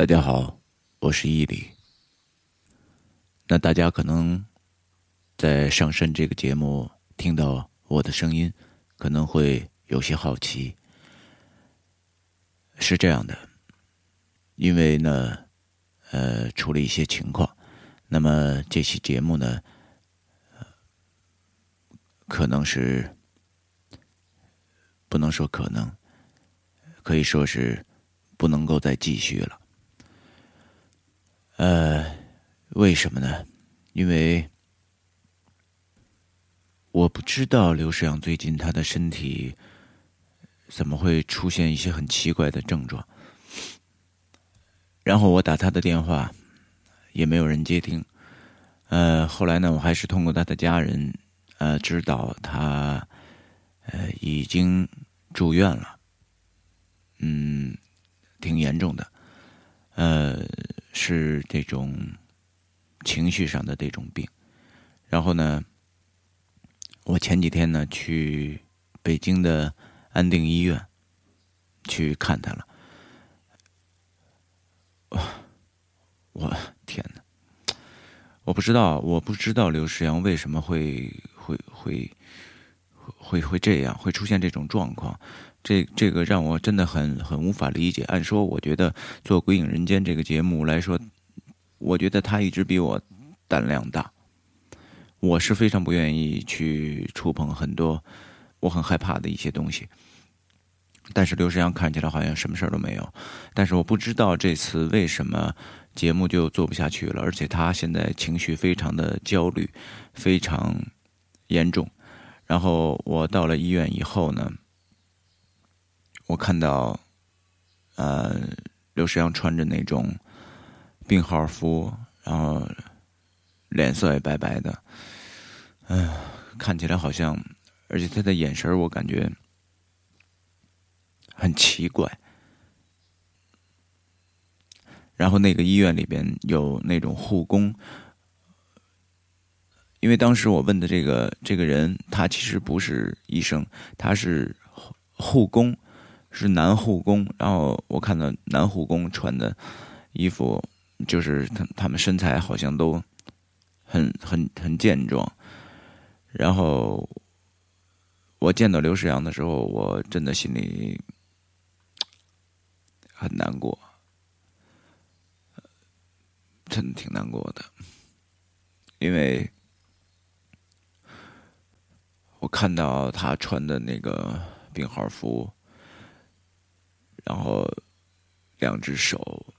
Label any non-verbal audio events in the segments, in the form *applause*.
大家好，我是伊犁。那大家可能在上身这个节目听到我的声音，可能会有些好奇。是这样的，因为呢，呃，出了一些情况，那么这期节目呢，可能是不能说可能，可以说是不能够再继续了。呃，为什么呢？因为我不知道刘世阳最近他的身体怎么会出现一些很奇怪的症状。然后我打他的电话，也没有人接听。呃，后来呢，我还是通过他的家人，呃，知道他呃已经住院了，嗯，挺严重的，呃。是这种情绪上的这种病，然后呢，我前几天呢去北京的安定医院去看他了。我天哪！我不知道，我不知道刘世阳为什么会会会会会这样，会出现这种状况。这这个让我真的很很无法理解。按说，我觉得做《鬼影人间》这个节目来说，我觉得他一直比我胆量大。我是非常不愿意去触碰很多我很害怕的一些东西。但是刘世阳看起来好像什么事儿都没有。但是我不知道这次为什么节目就做不下去了，而且他现在情绪非常的焦虑，非常严重。然后我到了医院以后呢。我看到，呃，刘世阳穿着那种病号服，然后脸色也白白的，嗯，看起来好像，而且他的眼神我感觉很奇怪。然后那个医院里边有那种护工，因为当时我问的这个这个人，他其实不是医生，他是护工。是男护工，然后我看到男护工穿的衣服，就是他他们身材好像都很很很健壮。然后我见到刘世阳的时候，我真的心里很难过，真的挺难过的，因为我看到他穿的那个病号服。然后，两只手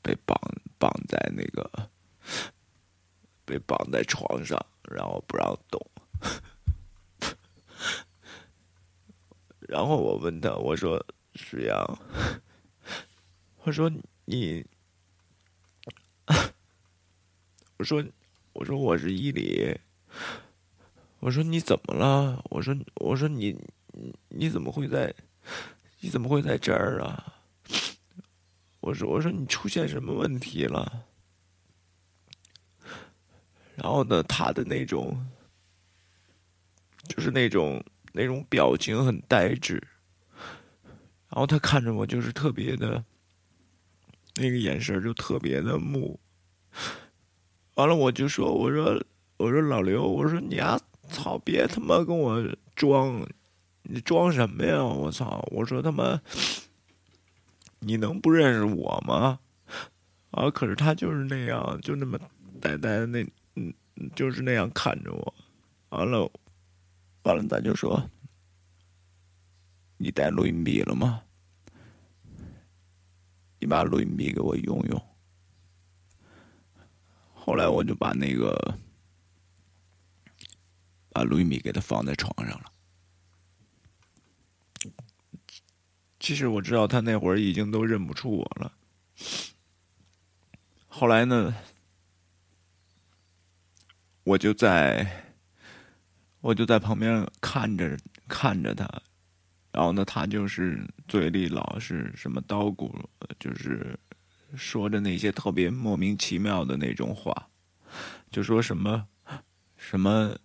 被绑绑在那个，被绑在床上，然后不让动。*laughs* 然后我问他，我说：“石阳，我说你，我说我说我是伊犁，我说你怎么了？我说我说你你怎么会在？”你怎么会在这儿啊？我说我说你出现什么问题了？然后呢，他的那种，就是那种那种表情很呆滞，然后他看着我就是特别的，那个眼神就特别的木。完了，我就说我说我说老刘，我说你丫操，别他妈跟我装。你装什么呀！我操！我说他妈，你能不认识我吗？啊！可是他就是那样，就那么呆呆的那，嗯，就是那样看着我。完了，完了，咱就说，你带录音笔了吗？你把录音笔给我用用。后来我就把那个，把录音笔给他放在床上了。其实我知道他那会儿已经都认不出我了。后来呢，我就在，我就在旁边看着看着他，然后呢，他就是嘴里老是什么叨咕，就是说着那些特别莫名其妙的那种话，就说什么什么，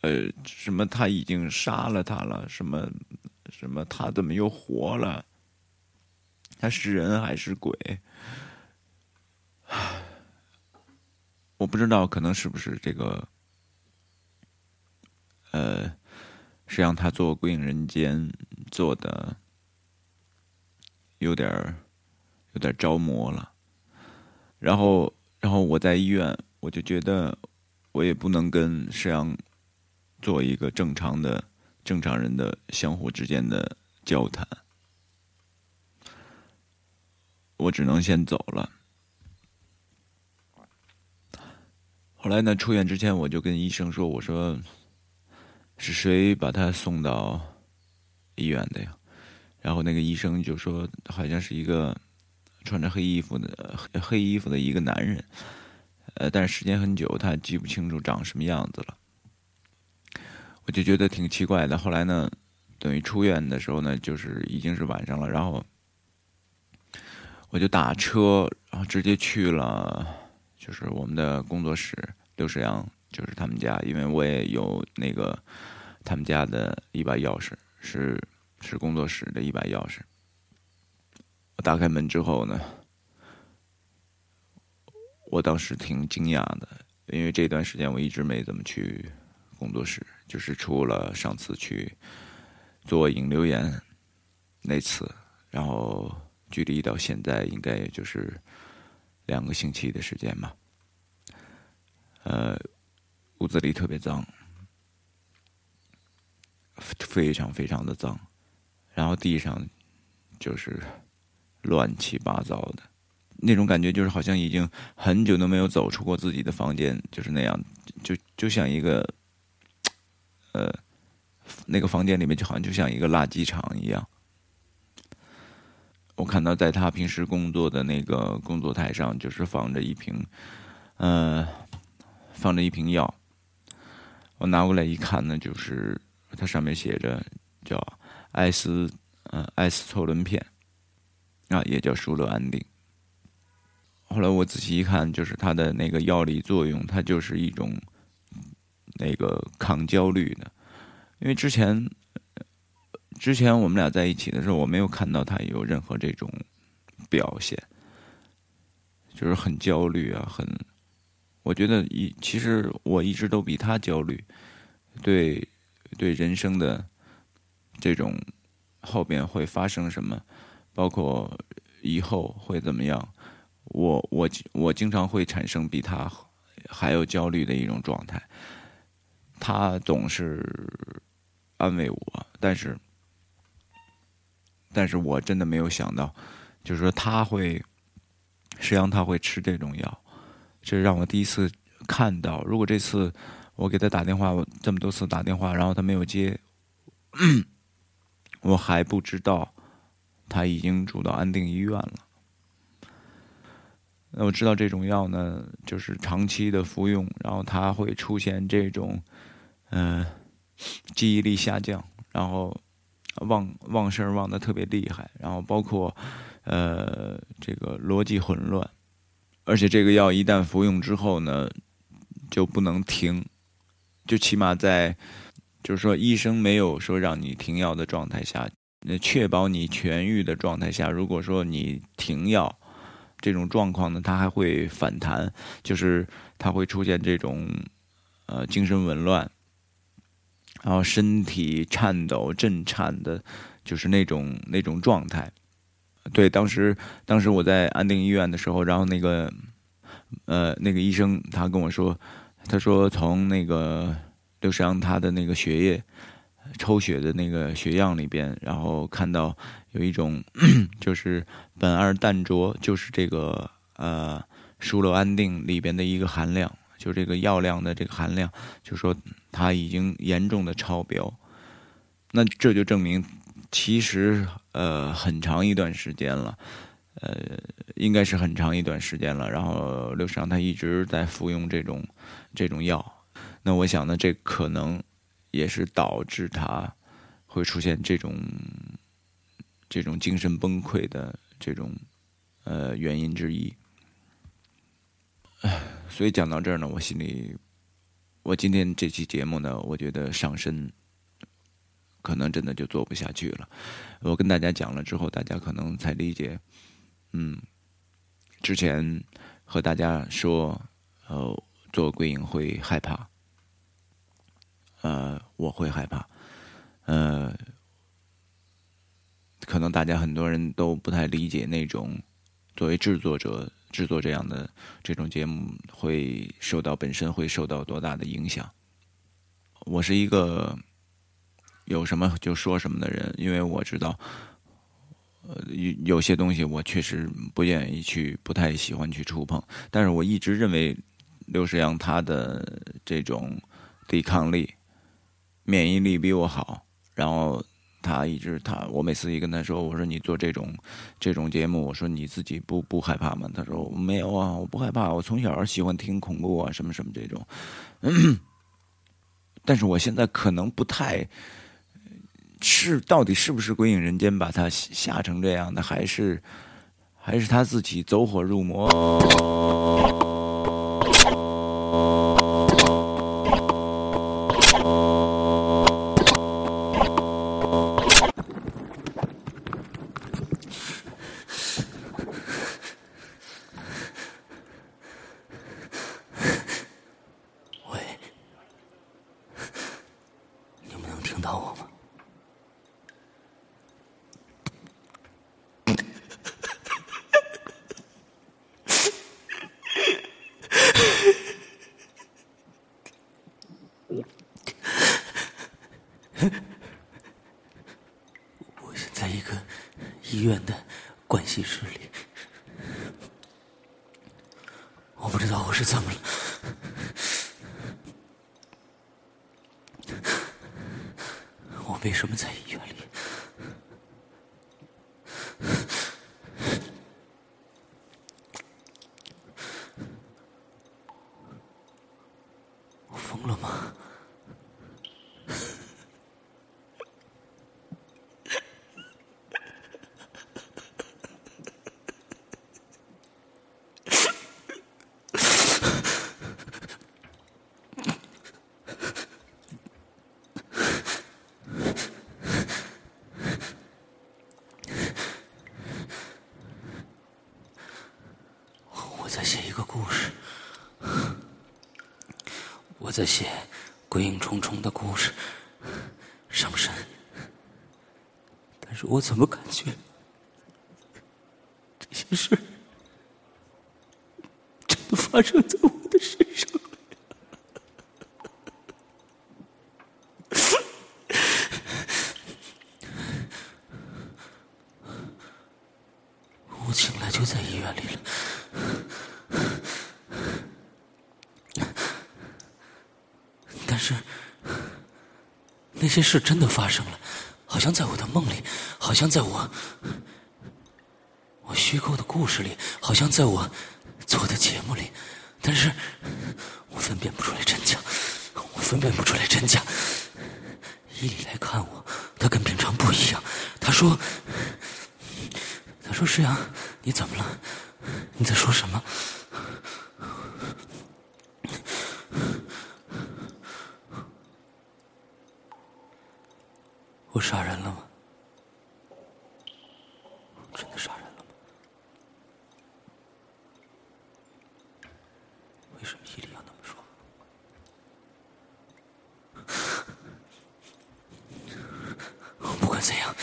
呃，什么他已经杀了他了，什么。什么？他怎么又活了？他是人还是鬼？*sighs* 我不知道，可能是不是这个，呃，是让他做《鬼影人间》做的有点儿有点着魔了。然后，然后我在医院，我就觉得我也不能跟石阳做一个正常的正常人的相互之间的交谈，我只能先走了。后来呢？出院之前，我就跟医生说：“我说，是谁把他送到医院的呀？”然后那个医生就说：“好像是一个穿着黑衣服的黑衣服的一个男人。”呃，但是时间很久，他记不清楚长什么样子了。我就觉得挺奇怪的。后来呢，等于出院的时候呢，就是已经是晚上了，然后我就打车，然后直接去了。就是我们的工作室，刘世阳就是他们家，因为我也有那个他们家的一把钥匙，是是工作室的一把钥匙。我打开门之后呢，我当时挺惊讶的，因为这段时间我一直没怎么去工作室，就是除了上次去做引流言那次，然后距离到现在应该也就是。两个星期的时间吧，呃，屋子里特别脏，非常非常的脏，然后地上就是乱七八糟的，那种感觉就是好像已经很久都没有走出过自己的房间，就是那样，就就像一个，呃，那个房间里面就好像就像一个垃圾场一样。我看到在他平时工作的那个工作台上，就是放着一瓶，呃，放着一瓶药。我拿过来一看呢，就是它上面写着叫艾斯，呃，艾斯唑仑片，啊，也叫舒乐安定。后来我仔细一看，就是它的那个药理作用，它就是一种那个抗焦虑的，因为之前。之前我们俩在一起的时候，我没有看到他有任何这种表现，就是很焦虑啊，很。我觉得一其实我一直都比他焦虑，对对人生的这种后边会发生什么，包括以后会怎么样，我我我经常会产生比他还要焦虑的一种状态。他总是安慰我，但是。但是我真的没有想到，就是说他会，实际上他会吃这种药，这让我第一次看到。如果这次我给他打电话，我这么多次打电话，然后他没有接，*clears throat* 我还不知道他已经住到安定医院了。那我知道这种药呢，就是长期的服用，然后他会出现这种，嗯，记忆力下降，然后。忘忘事儿忘的特别厉害，然后包括，呃，这个逻辑混乱，而且这个药一旦服用之后呢，就不能停，就起码在，就是说医生没有说让你停药的状态下，那确保你痊愈的状态下，如果说你停药，这种状况呢，它还会反弹，就是它会出现这种，呃，精神紊乱。然后身体颤抖、震颤的，就是那种那种状态。对，当时当时我在安定医院的时候，然后那个呃那个医生他跟我说，他说从那个刘世阳他的那个血液抽血的那个血样里边，然后看到有一种 *coughs* 就是苯二氮卓，就是这个呃舒乐安定里边的一个含量。就这个药量的这个含量，就说它已经严重的超标，那这就证明，其实呃很长一段时间了，呃应该是很长一段时间了。然后刘世昌他一直在服用这种这种药，那我想呢，这可能也是导致他会出现这种这种精神崩溃的这种呃原因之一。唉，所以讲到这儿呢，我心里，我今天这期节目呢，我觉得上身可能真的就做不下去了。我跟大家讲了之后，大家可能才理解。嗯，之前和大家说，呃，做归影会害怕，呃，我会害怕，呃，可能大家很多人都不太理解那种作为制作者制作这样的这种节目会受到本身会受到多大的影响。我是一个有什么就说什么的人，因为我知道，呃，有有些东西我确实不愿意去，不太喜欢去触碰。但是我一直认为刘世阳他的这种抵抗力、免疫力比我好。然后他一直他，我每次一跟他说，我说你做这种这种节目，我说你自己不不害怕吗？他说没有啊，我不害怕，我从小喜欢听恐怖啊，什么什么这种。*coughs* 但是我现在可能不太是到底是不是鬼影人间把他吓成这样的，还是还是他自己走火入魔。我现在一个医院的关系室里。我不知道我是怎么了。我为什么在意写鬼影重重的故事，上神，但是我怎么感觉这些事真的发生在我的身上我醒来就在医院里了。是，那些事真的发生了，好像在我的梦里，好像在我我虚构的故事里，好像在我做的节目里，但是我分辨不出来真假，我分辨不出来真假。伊里来看我，他跟平常不一样。他说：“他说石阳，你怎么了？你在说什么？”我杀人了吗？真的杀人了吗？为什么伊利要那么说？不管怎样，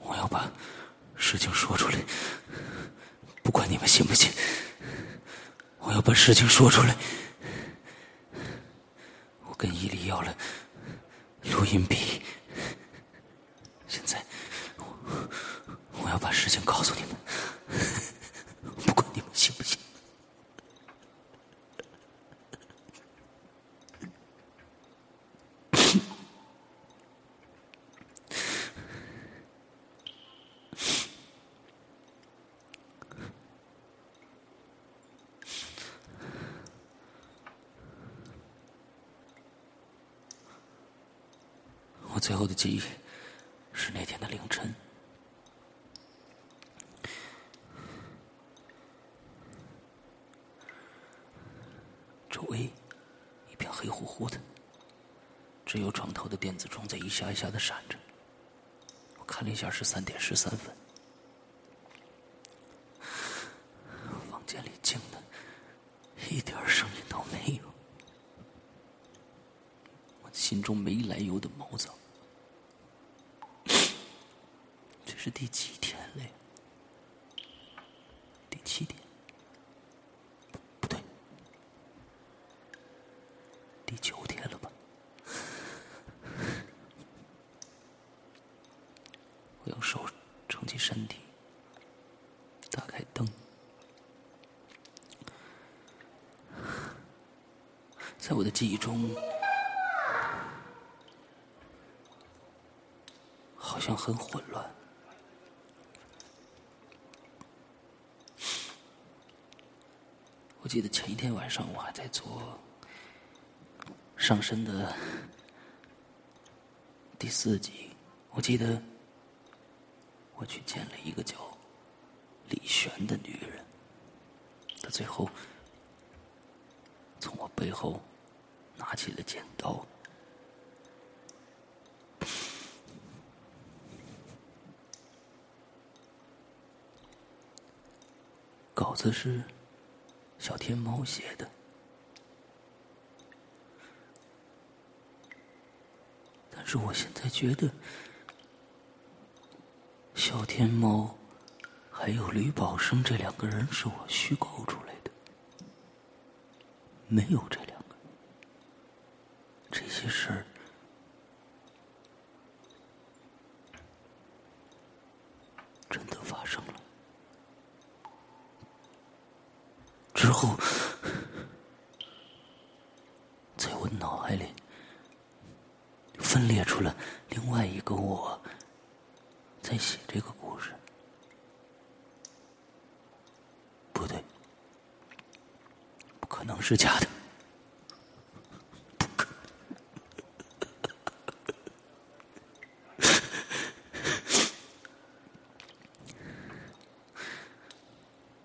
我要把事情说出来。信不信，我要把事情说出来。硬币。现在，我要把事情告诉你们，不管你们信不信。最后的记忆是那天的凌晨，周围一片黑乎乎的，只有床头的电子钟在一下一下的闪着。我看了一下，是三点十三分。房间里静的，一点声音都没有。我心中没来由的毛躁。这是第几天了？第七天。第九天了吧？我用手撑起身体，打开灯，在我的记忆中，好像很混乱。我记得前一天晚上，我还在做。上身的第四集，我记得我去见了一个叫李璇的女人，她最后从我背后拿起了剪刀。稿子是小天猫写的。但是我现在觉得，小天猫还有吕宝生这两个人是我虚构出来的，没有这两个，这些事儿真的发生了。之后，在我脑海里。分裂出了另外一个我，在写这个故事。不对，不可能是假的，*laughs*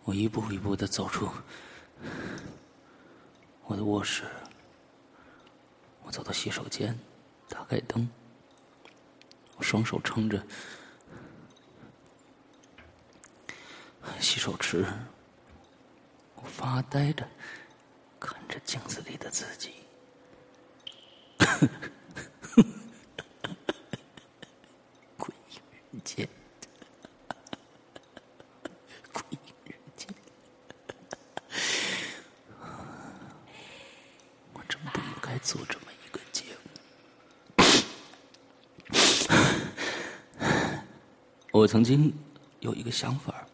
我一步一步的走出时，我走到洗手间。打开灯，我双手撑着洗手池，我发呆着看着镜子里的自己，*laughs* 鬼影人间，鬼影人间，我真不应该做这么。我曾经有一个想法，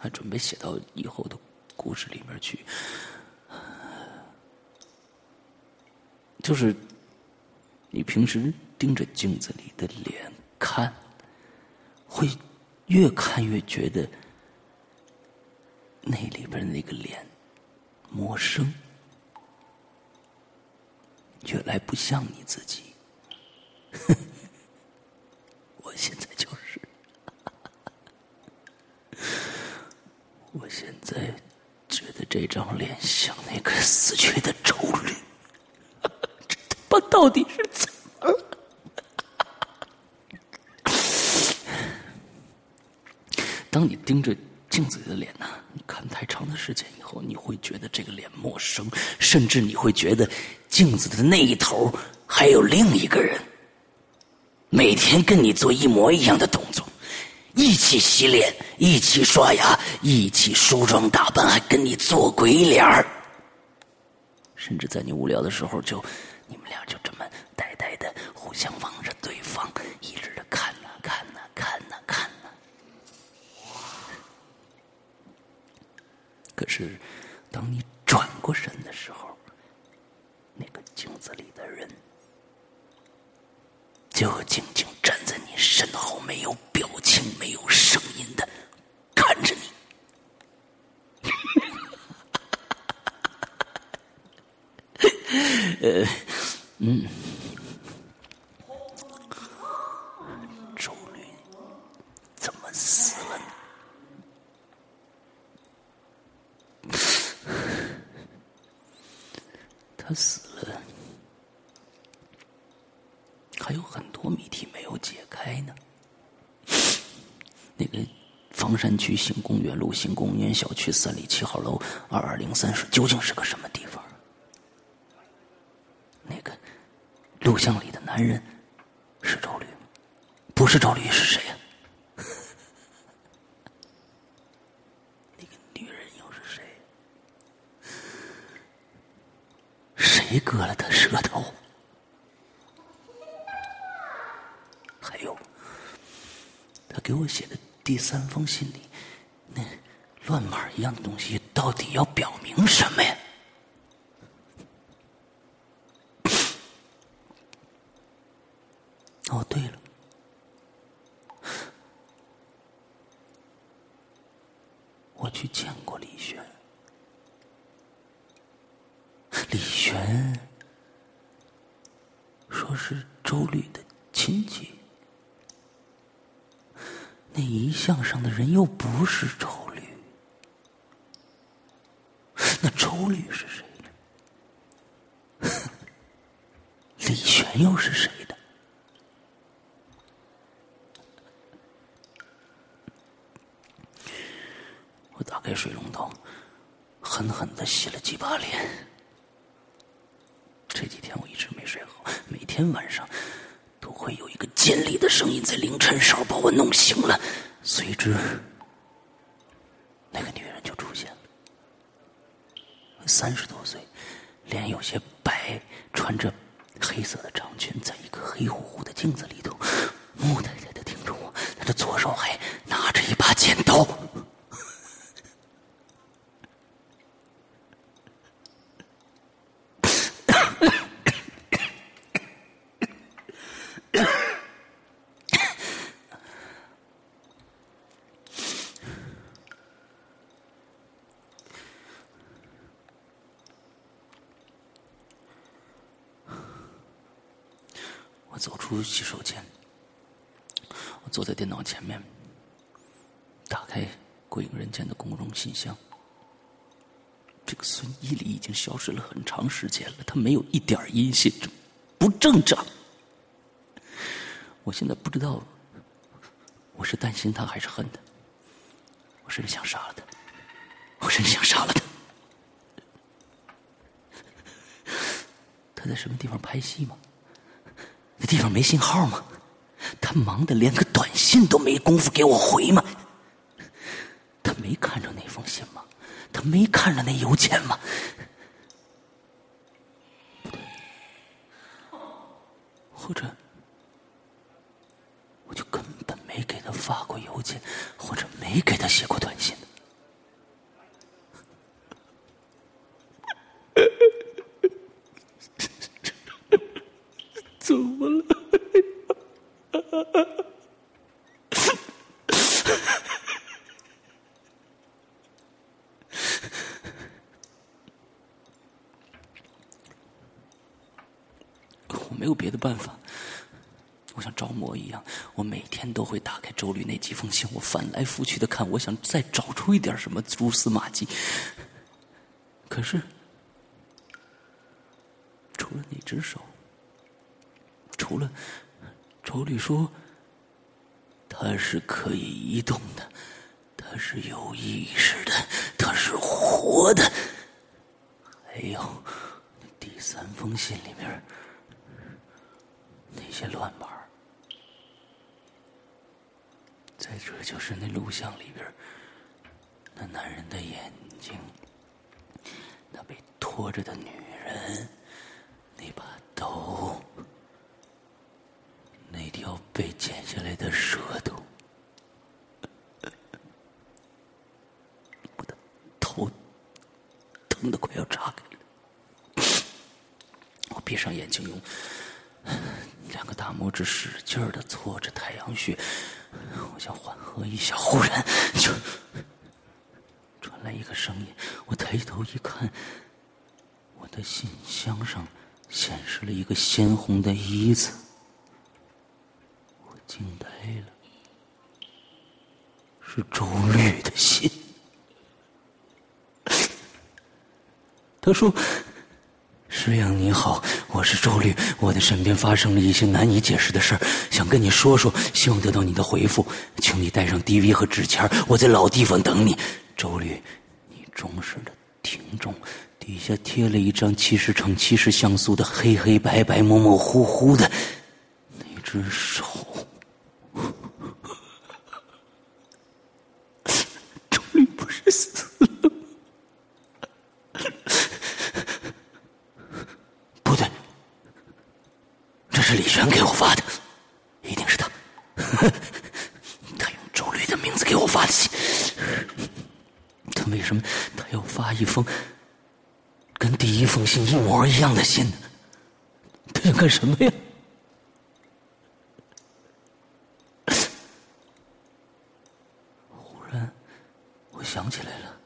还准备写到以后的故事里面去，就是你平时盯着镜子里的脸看，会越看越觉得那里边那个脸陌生，越来不像你自己。我现在。我现在觉得这张脸像那个死去的周律，这他妈到底是怎么了？当你盯着镜子里的脸呢，你看太长的时间以后，你会觉得这个脸陌生，甚至你会觉得镜子的那一头还有另一个人，每天跟你做一模一样的动作。一起洗脸，一起刷牙，一起梳妆打扮，还跟你做鬼脸儿。甚至在你无聊的时候，就你们俩就这么呆呆的互相望着对方，一直的看呐看呐看呐看呐。可是，当你转过身的时候，那个镜子里的人就静静站在你身后，没有竟，没有声音的看着你。*laughs* 呃，嗯，周律怎么死了他死了。开呢？那个房山区新公园路新公园小区三里七号楼二二零三室究竟是个什么地方？那个录像里的男人是周律吗？不是周律是谁呀？*laughs* 那个女人又是谁？谁割了他舌头？还有，他给我写的第三封信里，那乱码一样的东西，到底要表明什么呀？哦，对了，我去见过李轩，李轩说是周律的亲戚。那遗像上的人又不是周律，那周律是谁呢？*laughs* 李玄又是谁的？我打开水龙头，狠狠的洗了几把脸。这几天我一直没睡好，每天晚上。都会有一个尖利的声音在凌晨时候把我弄醒了，随之那个女人就出现了。三十多岁，脸有些白，穿着黑色的长裙，在一个黑乎乎的镜子里头，木呆呆的盯着我，她的左手还拿着一把剪刀。走出洗手间，我坐在电脑前面，打开《鬼影人间》的公众信箱。这个孙一礼已经消失了很长时间了，他没有一点音信，不正常。我现在不知道，我是担心他还是恨他，我甚至想杀了他，我甚至想杀了他。他在什么地方拍戏吗？地方没信号吗？他忙的连个短信都没工夫给我回吗？他没看着那封信吗？他没看着那邮件吗？或者，我就根本没给他发过邮件，或者没给他写过短信。怎么了？*laughs* 我没有别的办法，我像着魔一样，我每天都会打开周律那几封信，我翻来覆去的看，我想再找出一点什么蛛丝马迹。可是，除了那只手。除了周律说，他是可以移动的，他是有意识的，他是活的。还有第三封信里面那些乱码，再者就是那录像里边那男人的眼睛，那被拖着的女人，那把刀。那条被剪下来的舌头，我的头疼的快要炸开了。我闭上眼睛，用 *sighs* 两个大拇指使劲的搓着太阳穴，我想缓和一下。忽然，就 *laughs* 传来一个声音。我抬头一看，我的信箱上显示了一个鲜红的“一”字。我惊呆了，是周律的信。*laughs* 他说：“石阳你好，我是周律，我的身边发生了一些难以解释的事，想跟你说说，希望得到你的回复，请你带上 DV 和纸钱我在老地方等你。周律，你忠实的听众，底下贴了一张七十乘七十像素的黑黑白白模模糊糊的那只手。周律不是死了。不对，能给我发的，一定是他。*laughs* 他用周律的名字给我发的信，他为什么他要发一封跟第一封信一模一样的信呢？他想干什么呀？忽然，我想起来了，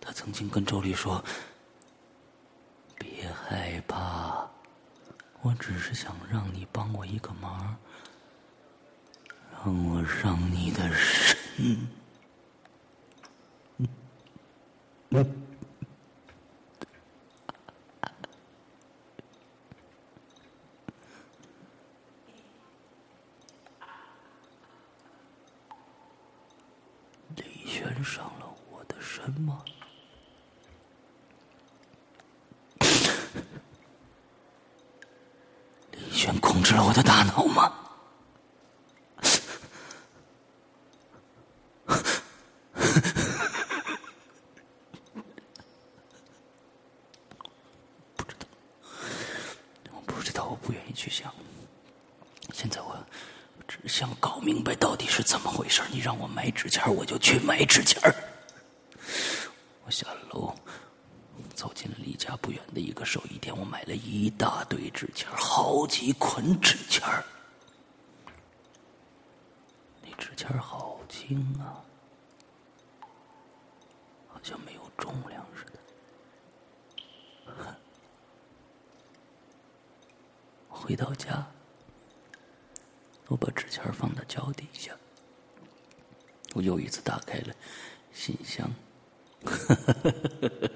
他曾经跟周律说。别害怕，我只是想让你帮我一个忙，让我上你的身 *laughs* 轩上了我的身吗？全控制了我的大脑吗？不知道，我不知道，我不愿意去想。现在我只想搞明白到底是怎么回事。你让我买纸钱，我就去买纸钱儿。我下了楼。走进了离家不远的一个手艺店，我买了一大堆纸钱，好几捆纸钱那纸钱好轻啊，好像没有重量似的。回到家，我把纸钱放到脚底下，我又一次打开了信箱。*laughs*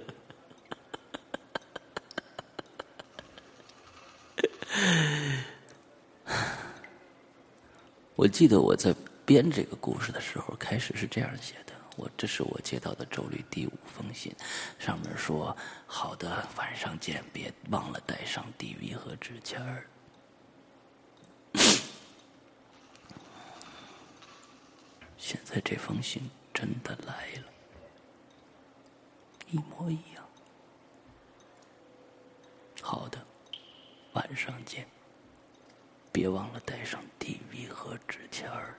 我记得我在编这个故事的时候，开始是这样写的：我这是我接到的周律第五封信，上面说：“好的，晚上见，别忘了带上 DV 和纸签儿。”这封信真的来了，一模一样。好的，晚上见。别忘了带上 DV 和纸签儿。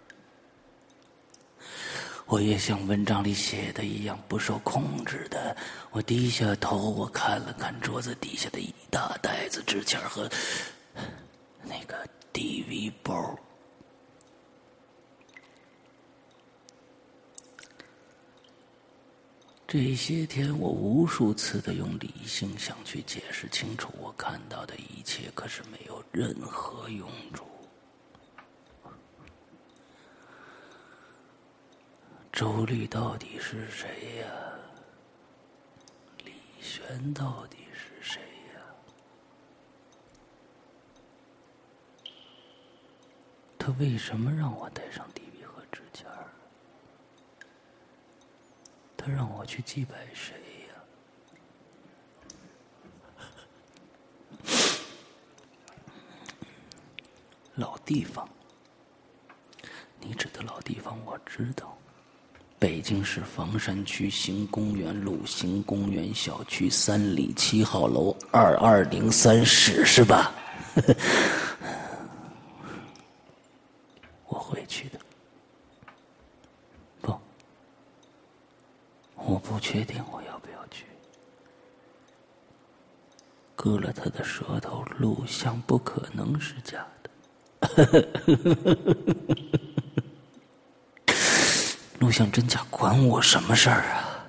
我也像文章里写的一样不受控制的，我低下头，我看了看桌子底下的一大袋子纸钱和那个 DV 包。这些天，我无数次的用理性想去解释清楚我看到的一切，可是没有任何用处。周律到底是谁呀？李玄到底是谁呀？他为什么让我带上地？他让我去祭拜谁呀？老地方，你指的老地方我知道，北京市房山区行公园路行公园小区三里七号楼二二零三室是吧？*laughs* 确定我要不要去？割了他的舌头，录像不可能是假的。*laughs* 录像真假关我什么事儿啊？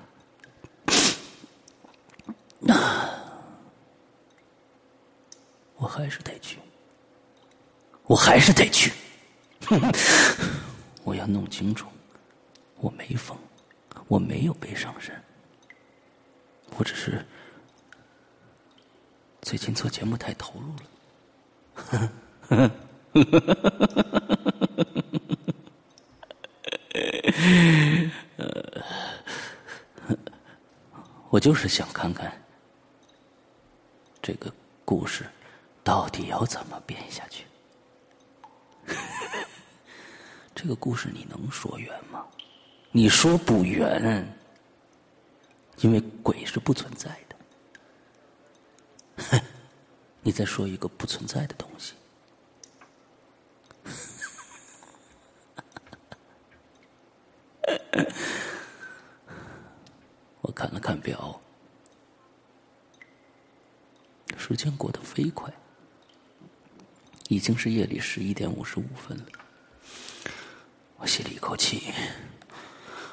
那 *sighs* 我还是得去，我还是得去。*laughs* 我要弄清楚，我没疯。我没有被上身，我只是最近做节目太投入了。*laughs* 我就是想看看这个故事到底要怎么编下去。*laughs* 这个故事你能说圆吗？你说不圆，因为鬼是不存在的。*laughs* 你在说一个不存在的东西。*laughs* 我看了看表，时间过得飞快，已经是夜里十一点五十五分了。我吸了一口气，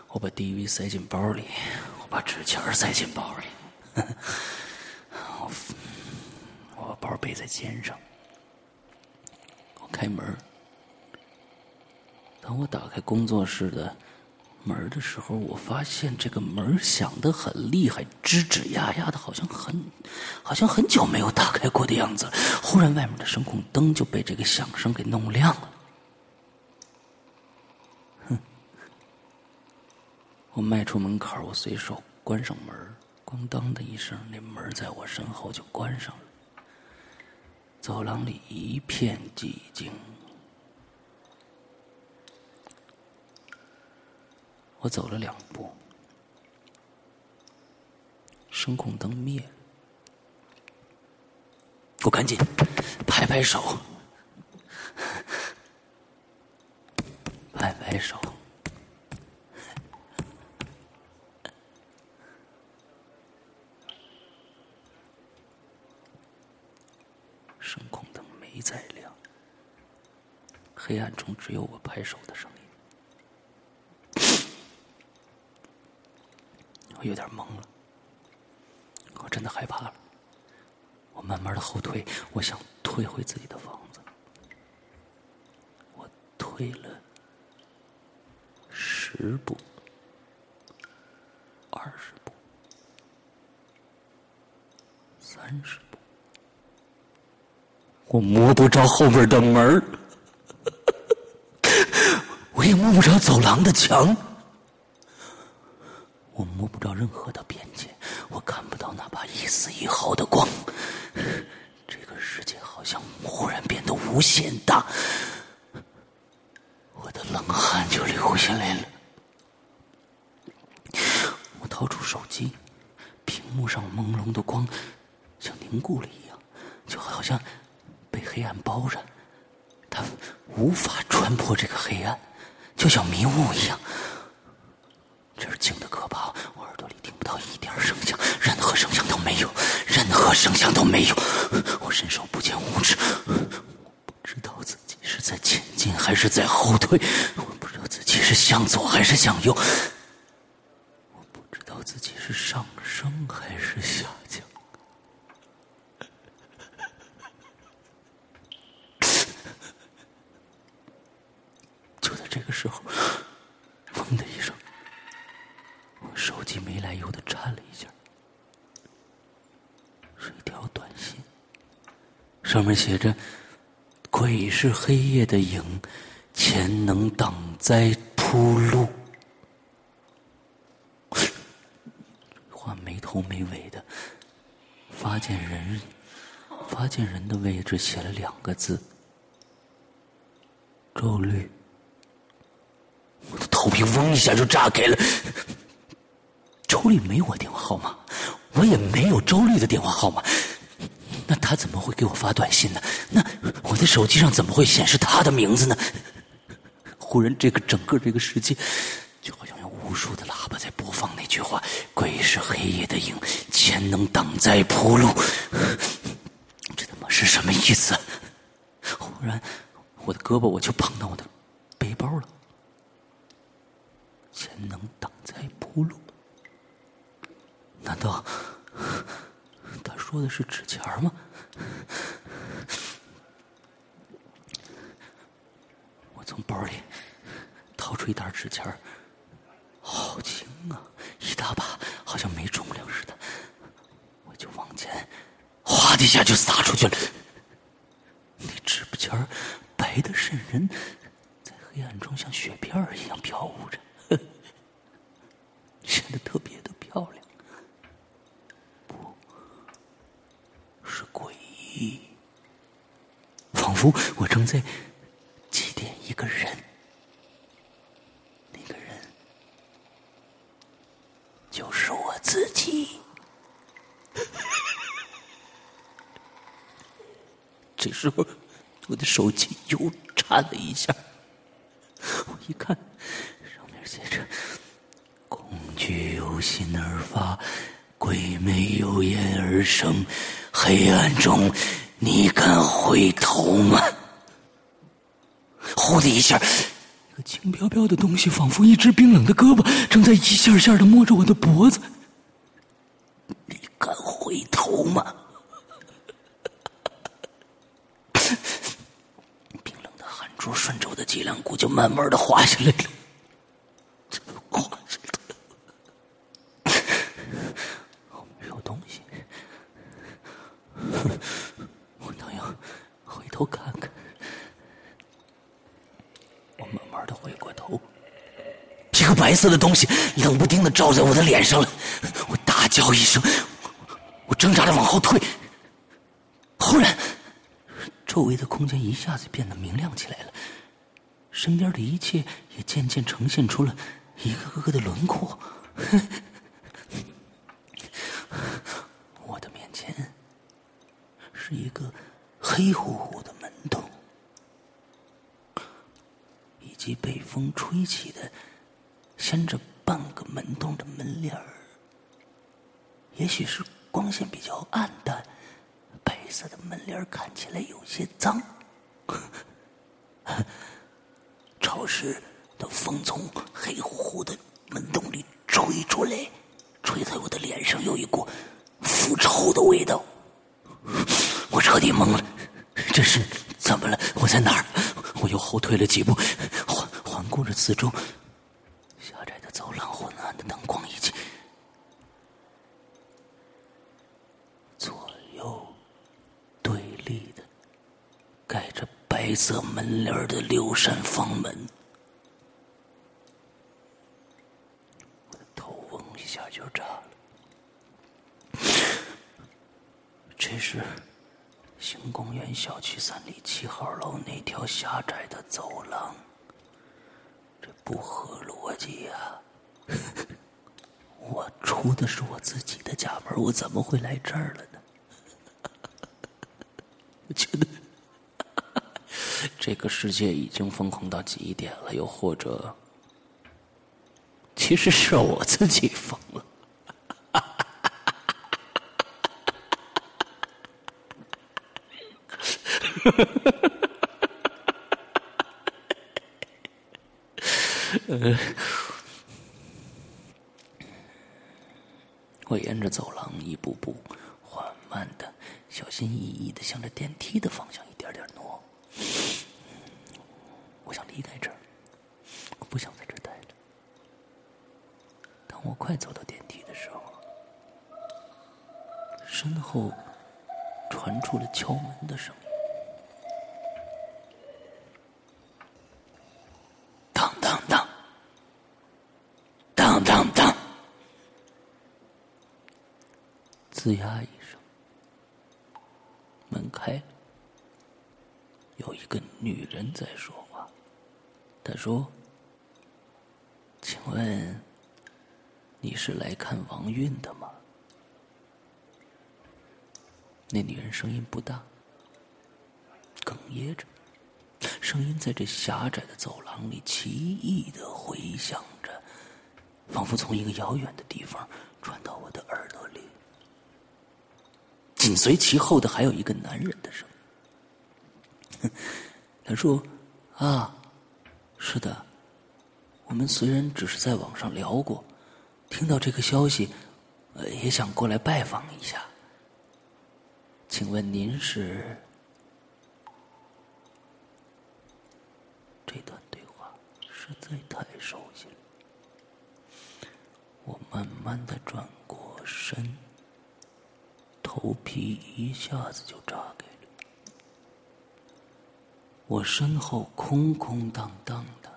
我把 DV 塞进包里，我把纸钱塞进包里，我 *laughs* 包背在肩上，我开门。当我打开工作室的。门的时候，我发现这个门响得很厉害，吱吱呀呀的，好像很，好像很久没有打开过的样子。忽然，外面的声控灯就被这个响声给弄亮了。哼！我迈出门槛，我随手关上门，咣当的一声，那门在我身后就关上了。走廊里一片寂静。我走了两步，声控灯灭了，我赶紧拍拍手，拍拍手，声控灯没再亮，黑暗中只有我拍手的声音。我有点懵了，我真的害怕了。我慢慢的后退，我想退回自己的房子。我退了十步、二十步、三十步，我摸不着后面的门我也摸不着走廊的墙。我摸不着任何的边界，我看不到哪怕一丝一毫的光。这个世界好像忽然变得无限大，我的冷汗就流下来了。我掏出手机，屏幕上朦胧的光像凝固了一样，就好像被黑暗包着，它无法穿破这个黑暗，就像迷雾一样。这是静的可怕，我耳朵里听不到一点声响，任何声响都没有，任何声响都没有。我伸手不见五指，我不知道自己是在前进还是在后退，我不知道自己是向左还是向右，我不知道自己是上升还是下降。就在这个时候，砰的一声。我手机没来由的颤了一下，是一条短信，上面写着：“鬼是黑夜的影，钱能挡灾铺路。”话没头没尾的，发件人发件人的位置写了两个字：“周律。”我的头皮嗡一下就炸开了。周丽没我电话号码，我也没有周丽的电话号码，那他怎么会给我发短信呢？那我的手机上怎么会显示他的名字呢？忽然，这个整个这个世界，就好像有无数的喇叭在播放那句话：“鬼是黑夜的影，钱能挡灾铺路。”这他妈是什么意思？忽然，我的胳膊我就碰到我的背包了，钱能挡灾铺路。难道 *laughs* 他说的是纸钱吗？我从包里掏出一沓纸钱好轻啊，一大把，好像没重量似的。我就往前，哗的一下就撒出去了。那纸不尖儿白的渗人，在黑暗中像雪片一样飘舞着，显得特别的漂亮。不是诡异，仿佛我正在祭奠一个人。那个人就是我自己。这时候，我的手机又颤了一下。我一看，上面写着：“恐惧由心而发，鬼魅由黑暗中，你敢回头吗？”呼的一下，一个轻飘飘的东西，仿佛一只冰冷的胳膊，正在一下下的摸着我的脖子。你敢回头吗？*laughs* 冰冷的汗珠顺着我的脊梁骨就慢慢的滑下来了，滑下来了。后面有东西，我倒要回头看看。我慢慢的回过头，一个白色的东西冷不丁的照在我的脸上了，我大叫一声，我挣扎着往后退，忽然。周围的空间一下子变得明亮起来了，身边的一切也渐渐呈现出了一个个个的轮廓。*laughs* 我的面前是一个黑乎乎的门洞，以及被风吹起的牵着半个门洞的门帘儿。也许是光线比较暗淡。白色的门帘看起来有些脏，*laughs* 潮湿的风从黑乎乎的门洞里吹出来，吹在我的脸上，有一股腐臭的味道。*laughs* 我彻底懵了，这是怎么了？我在哪儿？我又后退了几步，环环顾着四周，狭窄的走廊，昏暗的灯光以及。盖着白色门帘的六扇房门，我的头嗡一下就炸了。这是新公园小区三里七号楼那条狭窄的走廊，这不合逻辑呀！*laughs* 我出的是我自己的家门，我怎么会来这儿了呢？我觉得。这个世界已经疯狂到极点了，又或者，其实是我自己疯了。我沿着走廊一步步缓慢的、小心翼翼的向着电梯的方向一点点挪。我想离开这儿，我不想在这儿待着。当我快走到电梯的时候，身后传出了敲门的声音，当当当，当当当，吱呀一声，门开了。有一个女人在说话，她说：“请问你是来看王韵的吗？”那女人声音不大，哽咽着，声音在这狭窄的走廊里奇异的回响着，仿佛从一个遥远的地方传到我的耳朵里。紧随其后的还有一个男人的声音。*laughs* 他说：“啊，是的，我们虽然只是在网上聊过，听到这个消息，呃，也想过来拜访一下。请问您是？”这段对话实在太熟悉了。我慢慢的转过身，头头皮一下子就炸开了。我身后空空荡荡的，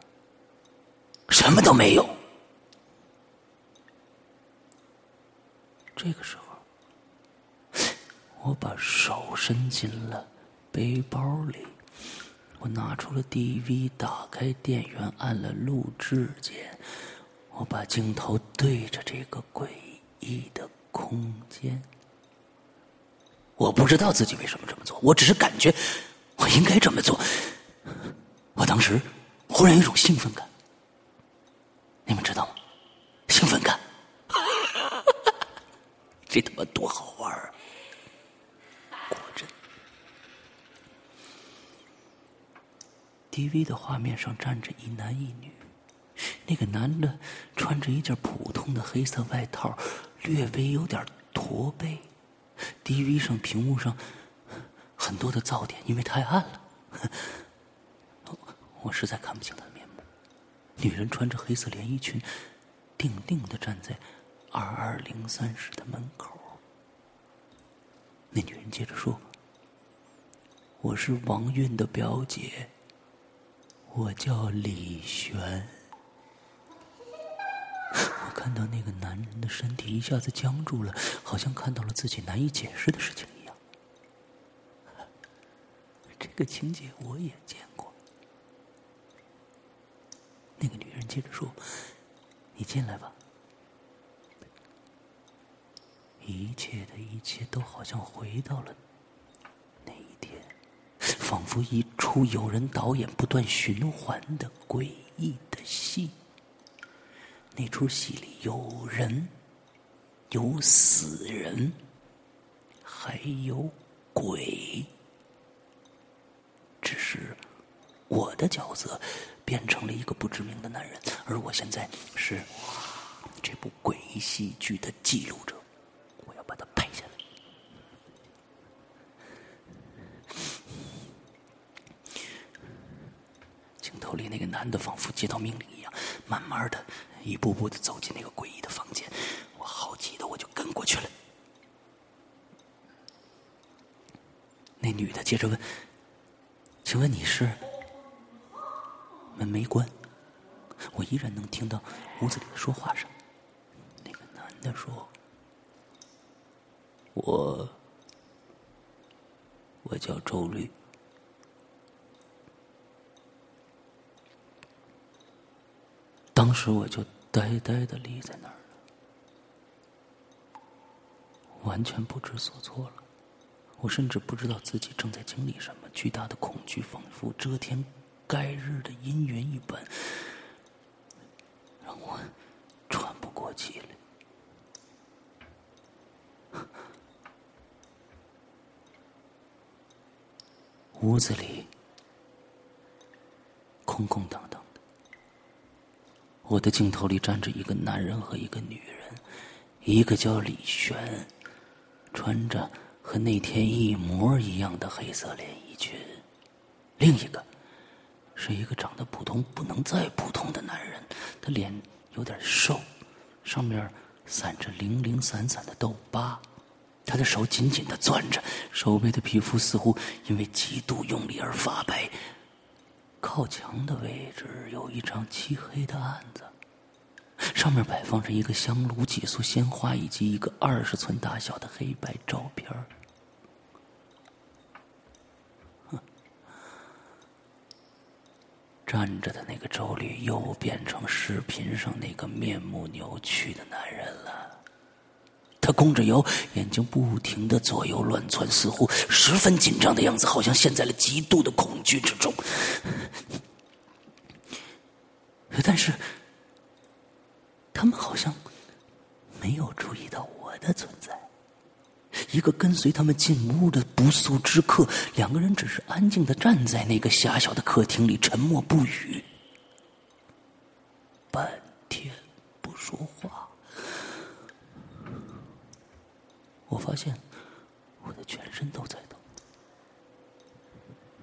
什么都没有。这个时候，我把手伸进了背包里，我拿出了 DV，打开电源，按了录制键，我把镜头对着这个诡异的空间。我不知道自己为什么这么做，我只是感觉我应该这么做。我当时忽然有种兴奋感，你们知道吗？兴奋感，这他妈多好玩啊！果真，DV 的画面上站着一男一女，那个男的穿着一件普通的黑色外套，略微有点驼背。DV 上屏幕上很多的噪点，因为太暗了，我实在看不清他的面目。女人穿着黑色连衣裙，定定的站在二二零三室的门口。那女人接着说：“我是王韵的表姐，我叫李璇。” *laughs* 我看到那个男人的身体一下子僵住了，好像看到了自己难以解释的事情一样。*laughs* 这个情节我也见过。那个女人接着说：“你进来吧。”一切的一切都好像回到了那一天，仿佛一出有人导演不断循环的诡异的戏。那出戏里有人，有死人，还有鬼。只是我的角色变成了一个不知名的男人，而我现在是这部诡异戏剧的记录者。我要把它拍下来。镜男的仿佛接到命令一样，慢慢的。一步步的走进那个诡异的房间，我好奇的我就跟过去了。那女的接着问：“请问你是？”门没关，我依然能听到屋子里的说话声。那个男的说：“我，我叫周律。”当时我就呆呆的立在那儿了，完全不知所措了。我甚至不知道自己正在经历什么，巨大的恐惧仿佛遮天盖日的阴云一般，让我喘不过气来。*laughs* 屋子里空空荡荡。我的镜头里站着一个男人和一个女人，一个叫李璇，穿着和那天一模一样的黑色连衣裙；另一个是一个长得普通不能再普通的男人，他脸有点瘦，上面散着零零散散的痘疤，他的手紧紧的攥着，手背的皮肤似乎因为极度用力而发白。靠墙的位置有一张漆黑的案子，上面摆放着一个香炉、几束鲜花以及一个二十寸大小的黑白照片站着的那个周律又变成视频上那个面目扭曲的男人了。他弓着腰，眼睛不停的左右乱窜，似乎十分紧张的样子，好像陷在了极度的恐惧之中。但是，他们好像没有注意到我的存在。一个跟随他们进屋的不速之客，两个人只是安静的站在那个狭小的客厅里，沉默不语，半天不说话。我发现我的全身都在抖。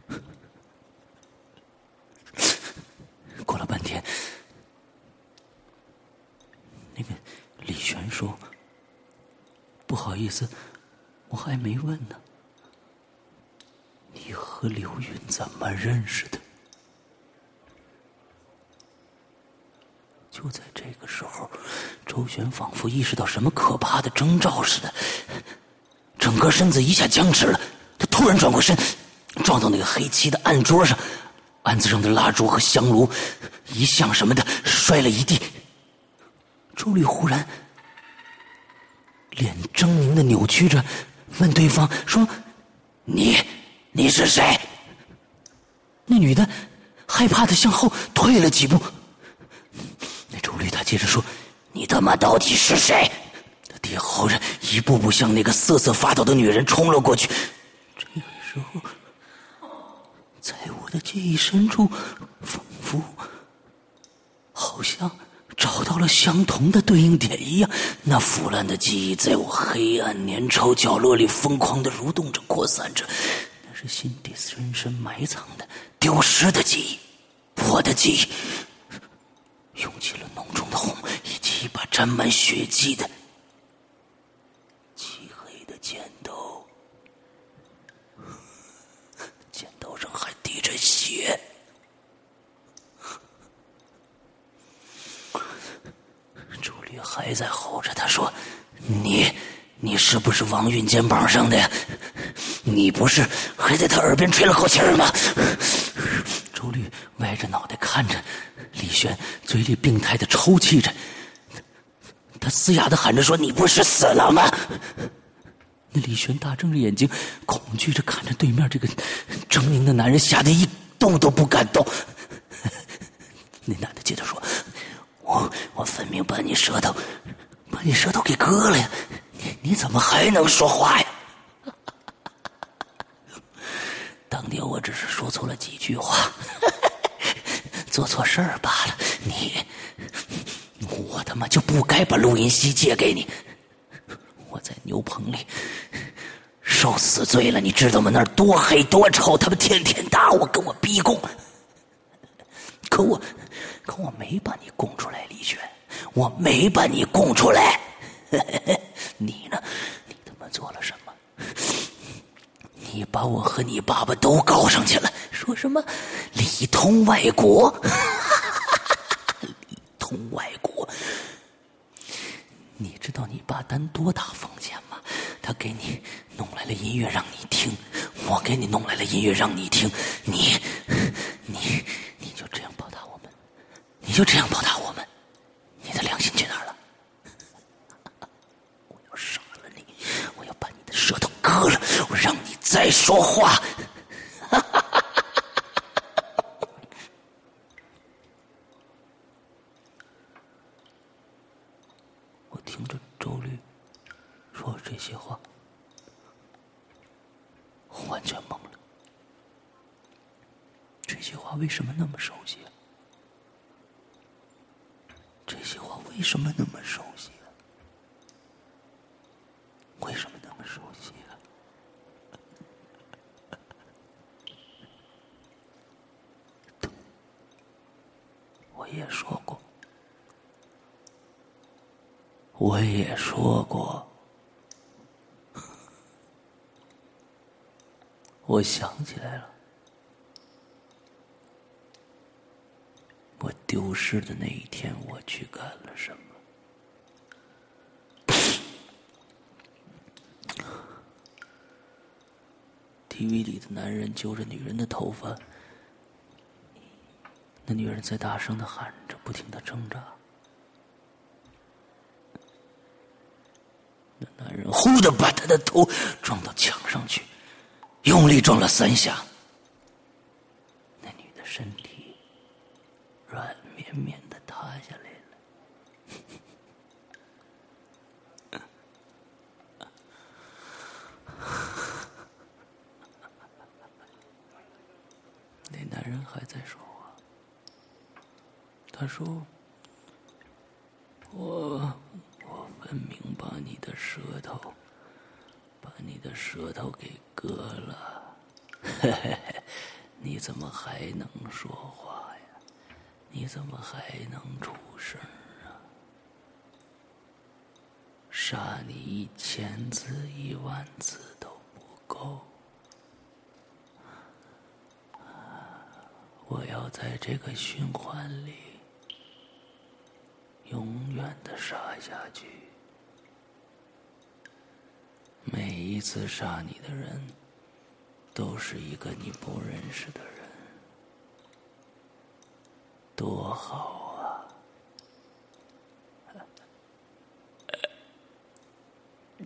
*laughs* 过了半天，那个李璇说：“不好意思，我还没问呢。你和刘云怎么认识的？就在这个时候，周旋仿佛意识到什么可怕的征兆似的，整个身子一下僵直了。他突然转过身，撞到那个黑漆的案桌上，案子上的蜡烛和香炉、遗像什么的摔了一地。周律忽然脸狰狞的扭曲着，问对方说：“你？”你是谁？那女的害怕的向后退了几步。绿他接着说：“你他妈到底是谁？”他爹吼着，一步步向那个瑟瑟发抖的女人冲了过去。这个时候，在我的记忆深处，仿佛好像找到了相同的对应点一样，那腐烂的记忆在我黑暗粘稠角落里疯狂的蠕动着、扩散着。那是心底深深埋藏的丢失的记忆，我的记忆，涌起了浓重的红，以及一把沾满血迹的漆黑的剪刀，剪刀上还滴着血。周律还在吼着，他说：“你，你是不是王允肩膀上的呀？”你不是还在他耳边吹了口气吗？周律歪着脑袋看着，嘴里病态的抽泣着。他嘶哑的喊着说：“你不是死了吗？”那李玄大睁着眼睛，恐惧着看着对面这个狰狞的男人，吓得一动都不敢动。*laughs* 那男的接着说：“我我分明把你舌头，把你舌头给割了呀！你你怎么还能说话呀？” *laughs* 当年我只是说错了几句话，做错事儿罢了。你，我他妈就不该把录音机借给你。我在牛棚里受死罪了，你知道吗？那儿多黑多臭，他们天天打我，跟我逼供。可我，可我没把你供出来，李轩，我没把你供出来。你呢？你他妈做了什么？你把我和你爸爸都告上去了，说什么里通外国？*laughs* 里通外国？你知道你爸担多大风险吗？他给你弄来了音乐让你听，我给你弄来了音乐让你听，你，你，你就这样报答我们？你就这样报答我们？你的良心去哪儿了？*laughs* 我要杀了你！我要把你的舌头割了！我让你。再说话！*laughs* 我听着周律说这些话，完全懵了。这些话为什么那么熟悉？这些话为什么那么熟悉？为什么那么熟悉？我也说过，我也说过，*laughs* 我想起来了，我丢失的那一天，我去干了什么？*laughs* TV 里的男人揪着女人的头发。那女人在大声的喊着，不停的挣扎。那男人呼的把她的头撞到墙上去，用力撞了三下。那女的身体软绵绵的塌下来了。*laughs* 那男人还在说。他说：“我我分明把你的舌头，把你的舌头给割了，嘿嘿嘿，你怎么还能说话呀？你怎么还能出声啊？杀你一千次、一万次都不够。我要在这个循环里永远的杀下去。每一次杀你的人，都是一个你不认识的人，多好啊！*laughs*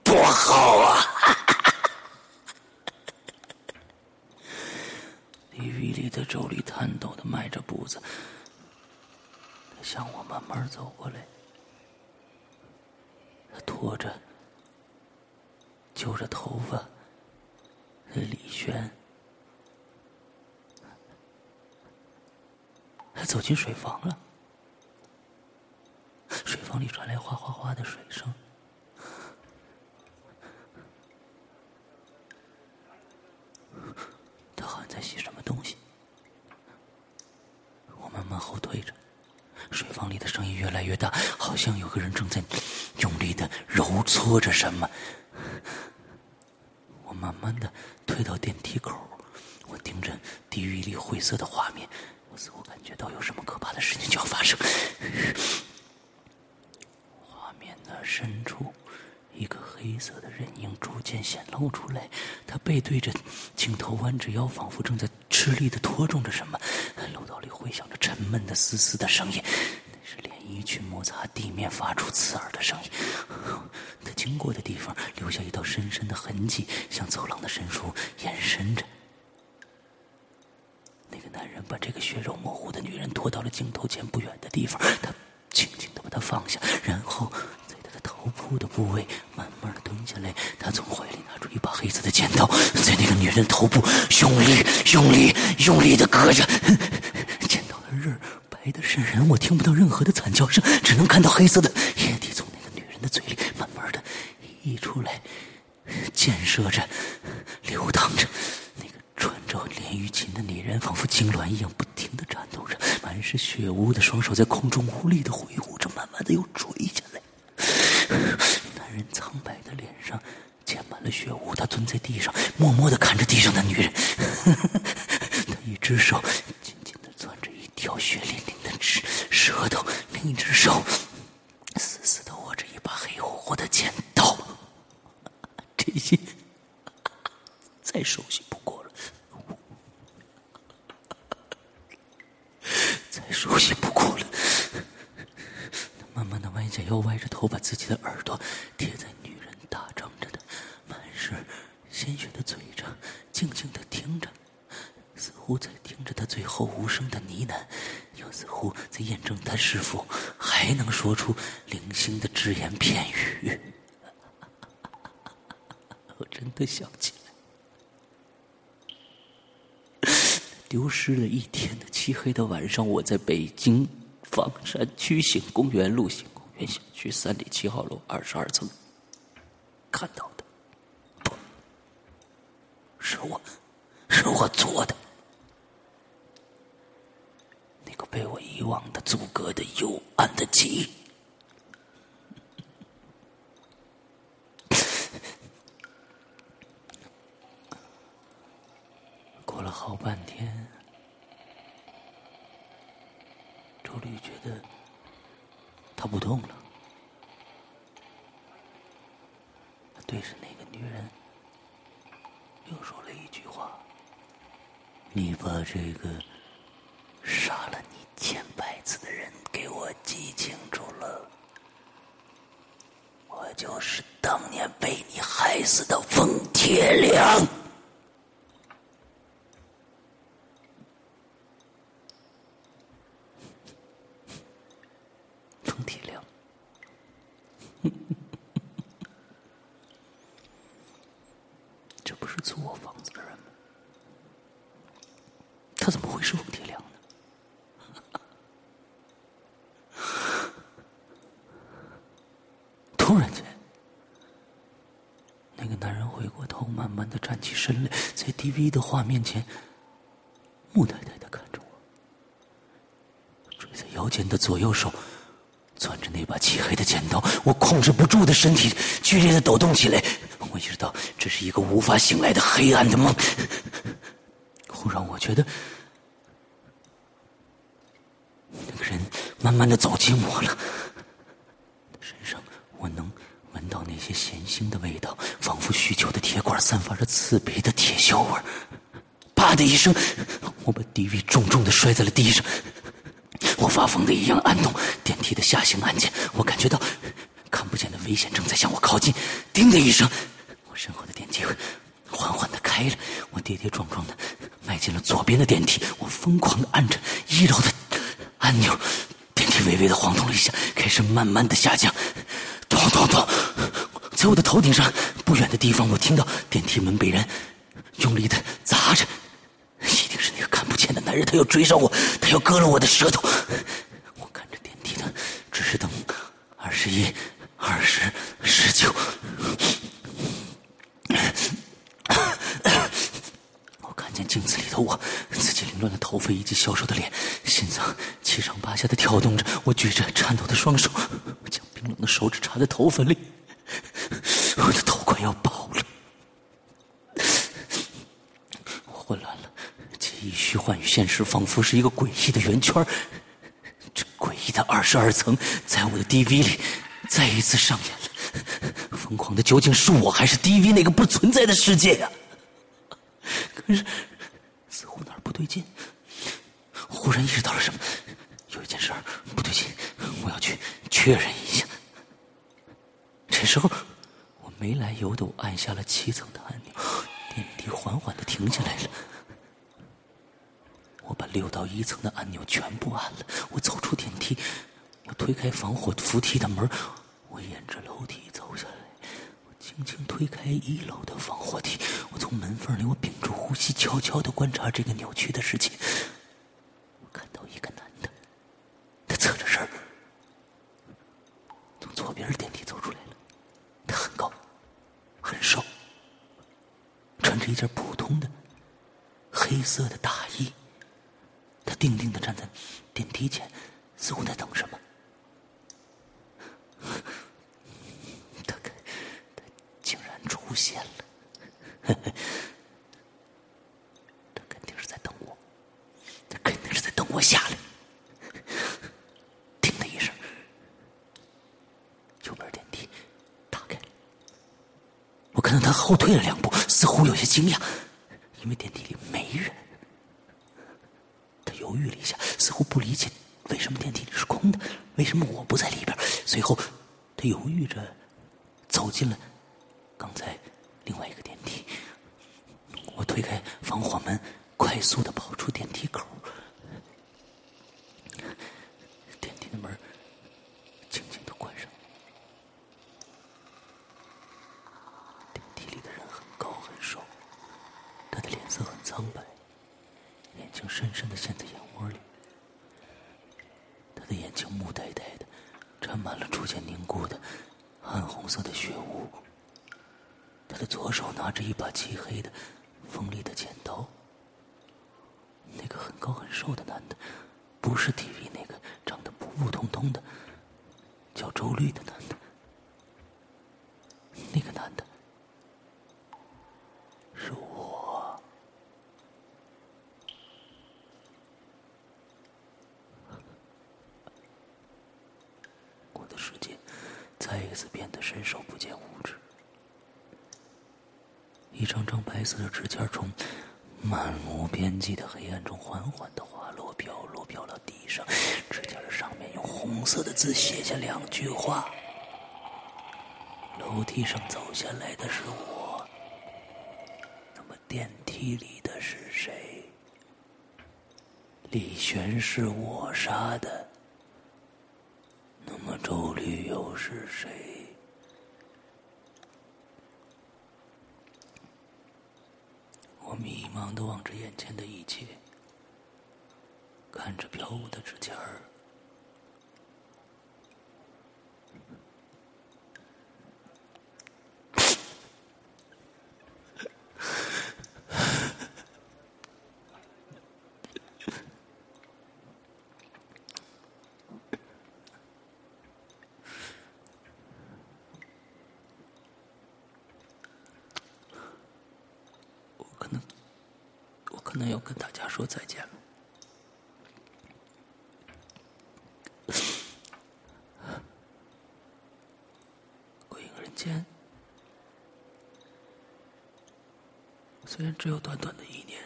多好啊！*laughs* 李玉丽在粥里颤抖的迈着步子，向我慢慢走过来，他拖着。揪着头发的李轩，他走进水房了。水房里传来哗哗哗的水声，他好像在洗什么东西。我慢慢后退着，水房里的声音越来越大，好像有个人正在用力的揉搓着什么。我慢慢的退到电梯口，我盯着地狱里灰色的画面，我似乎感觉到有什么可怕的事情就要发生。*laughs* 画面的深处，一个黑色的人影逐渐显露出来，他背对着镜头，弯着腰，仿佛正在吃力的拖重着什么。楼道里回响着沉闷的嘶嘶的声音。那是连衣裙摩擦地面发出刺耳的声音，他经过的地方留下一道深深的痕迹，向走廊的深处延伸着。那个男人把这个血肉模糊的女人拖到了镜头前不远的地方，他轻轻的把她放下，然后头部的部位慢慢的蹲下来，他从怀里拿出一把黑色的剪刀，在那个女人的头部用力、用力、用力的割着，*laughs* 剪刀的刃白的渗人，我听不到任何的惨叫声，只能看到黑色的液体从那个女人的嘴里慢慢的溢出来，溅射着，流淌着。那个穿着连衣裙的女人仿佛痉挛一样，不停的颤抖着，满是血污的双手在空中无力的挥舞着，慢慢的又垂下来。*laughs* 男人苍白的脸上溅满了血污，他蹲在地上，默默的看着地上的女人，*laughs* 他一只手紧紧的攥着一。条血淋淋的舌舌头，另一只手死死的握着一把黑乎乎的剪刀。*laughs* 这些再熟悉不过了，再熟悉不过了。慢慢的弯下腰，歪着头，把自己的耳朵贴在女人大张着的、满是鲜血的嘴上，静静的听着。似乎在听着他最后无声的呢喃，又似乎在验证他是否还能说出零星的只言片语。*laughs* 我真的想起来，丢失了一天的漆黑的晚上，我在北京房山区醒公园路醒公园小区三里七号楼二十二层看到的，不是我，是我做的。那个被我遗忘的、阻隔的、幽暗的记忆，过了好半天，周律觉得他不动了，他对着那个女人又说了一句话：“你把这个杀了你。”千百次的人给我记清楚了，我就是当年被你害死的冯铁良。冯铁良，这不是租我房子的人吗？他怎么会是冯铁良？突然间，那个男人回过头，慢慢的在 DV 的画面前，木呆呆的看着我，垂在腰间的左右手，攥着那把漆黑的剪刀，我控制不住的身体剧烈的抖动起来。我意识到这是一个无法醒来的黑暗的梦，忽然我觉得那个人慢慢的走近我了。身上我能闻到那些咸腥的味道，仿佛许久的铁管散发着刺鼻的铁锈味啪的一声，我把 DV 重重的摔在了地上。我发疯的一样按动电梯的下行按键，我感觉到看不见的危险正在向我靠近。叮的一声，我身后的电梯缓缓的开了，我跌跌撞撞的迈进了左边的电梯。我疯狂的按着一楼的按钮，电梯微微的晃动了一下，开始慢慢的下降。咚咚咚，在我的头顶上不远的地方，我听到电铁门被人用力的砸着。一定是那个看不见的男人，他要追上我，他要割了我的舌头。我看着电梯的指示灯，二十一、二十、十九。我看见镜子里的我，自己凌乱的头发以及消瘦的脸，心脏七上八下的跳动着。我举着颤抖的双手，将冰冷的手指插在头发里，我的头快要爆了。我混乱了。记忆虚幻与现实仿佛是一个诡异的圆圈这诡异的二十二层在我的 DV 里再一次上演了。疯狂的究竟是我还是 DV 那个不存在的世界呀？可是似乎哪儿不对劲，忽然意识到了什么，有一件事不对劲，我要去确认一下。这时候我没来由的我按下了七层的按钮，电梯缓缓的停下来了。我把六到一层的按钮全部按了。我走出电梯，我推开防火扶梯的门，我沿着楼梯走下来。我轻轻推开一楼的防火梯。我从门缝里，我屏住呼吸，悄悄的观察这个扭曲的世界。看到一个男的，他侧着身从左边电梯走出来了。他很高，很瘦，穿着一件普通的黑色的大衣。他定定的站在电梯前，似乎在等什么。他，他竟然出现了！他肯定是在等我，他肯定是在等我下来。叮的一声，右边电梯打开了。我看到他后退了两步，似乎有些惊讶，因为电梯里没人。犹豫了一下，似乎不理解为什么电梯里是空的，为什么我不在里边。随后，他犹豫着走进了刚才另外一个电梯。我推开防火门，快速的跑出电梯口。电梯的门轻轻的关上。电梯里的人很高很瘦，他的脸色很苍白。眼睛深深的陷在眼窝里，他的眼睛木呆呆的，沾满了逐渐凝固的暗红色的血污。他的左手拿着一把漆黑的、锋利的剪刀。那个很高很瘦的男的，不是 TV 那个长得普普通通的、叫周律的男的。那个男的。再一次变得伸手不见五指，一张张白色的纸签从漫无边际的黑暗中缓缓的滑落、飘落、飘到地上。纸签上面用红色的字写下两句话：“楼梯上走下来的是我，那么电梯里的是谁？李璇是我杀的。”那么周律又是谁？我望着眼前的一切，看着飘舞的纸钱儿。能要跟大家说再见了。*laughs* 鬼影人间，虽然只有短短的一年，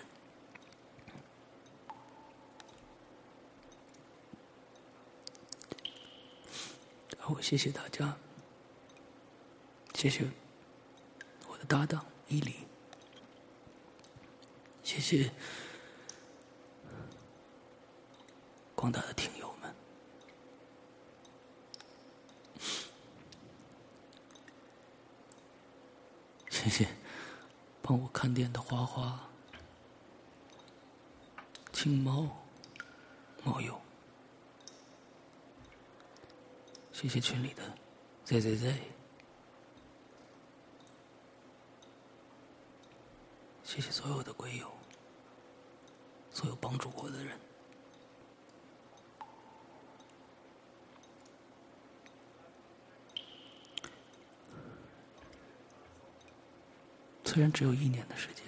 然后谢谢大家，谢谢我的搭档伊犁，谢谢。广大的听友们。谢谢。帮我看店的花花、青猫、猫友，谢谢群里的 Z Z Z，谢谢所有的鬼友，所有帮助我的人。虽然只有一年的时间，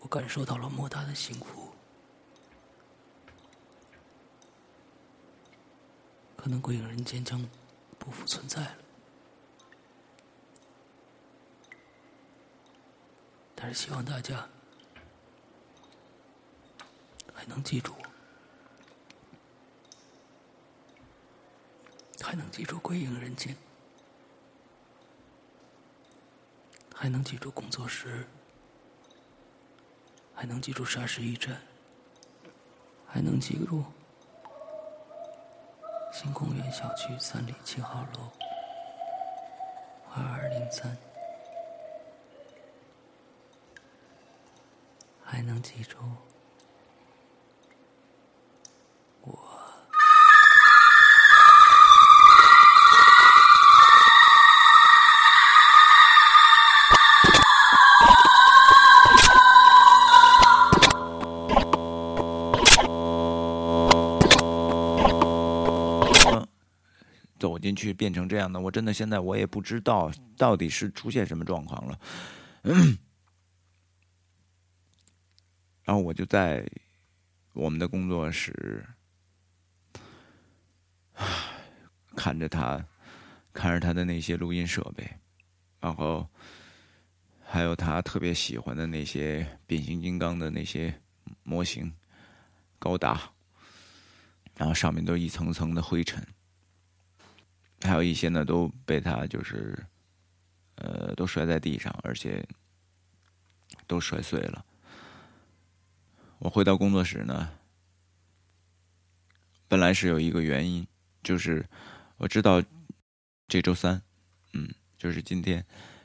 我感受到了莫大的幸福。可能鬼影人间将不复存在了，但是希望大家还能记住我，还能记住归影人间。还能记住工作时，还能记住沙石驿站，还能记住新公园小区三里七号楼二二零三，还能记住我。走进去变成这样的，我真的现在我也不知道到底是出现什么状况了。然后我就在我们的工作室，*sighs* 看着他，看着他的那些录音设备，然后还有他特别喜欢的那些变形金刚的那些模型，高达，然后上面都一层层的灰尘。还有一些呢，都被他就是，呃，都摔在地上，而且都摔碎了。我回到工作室呢，本来是有一个原因，就是我知道这周三，嗯，就是今天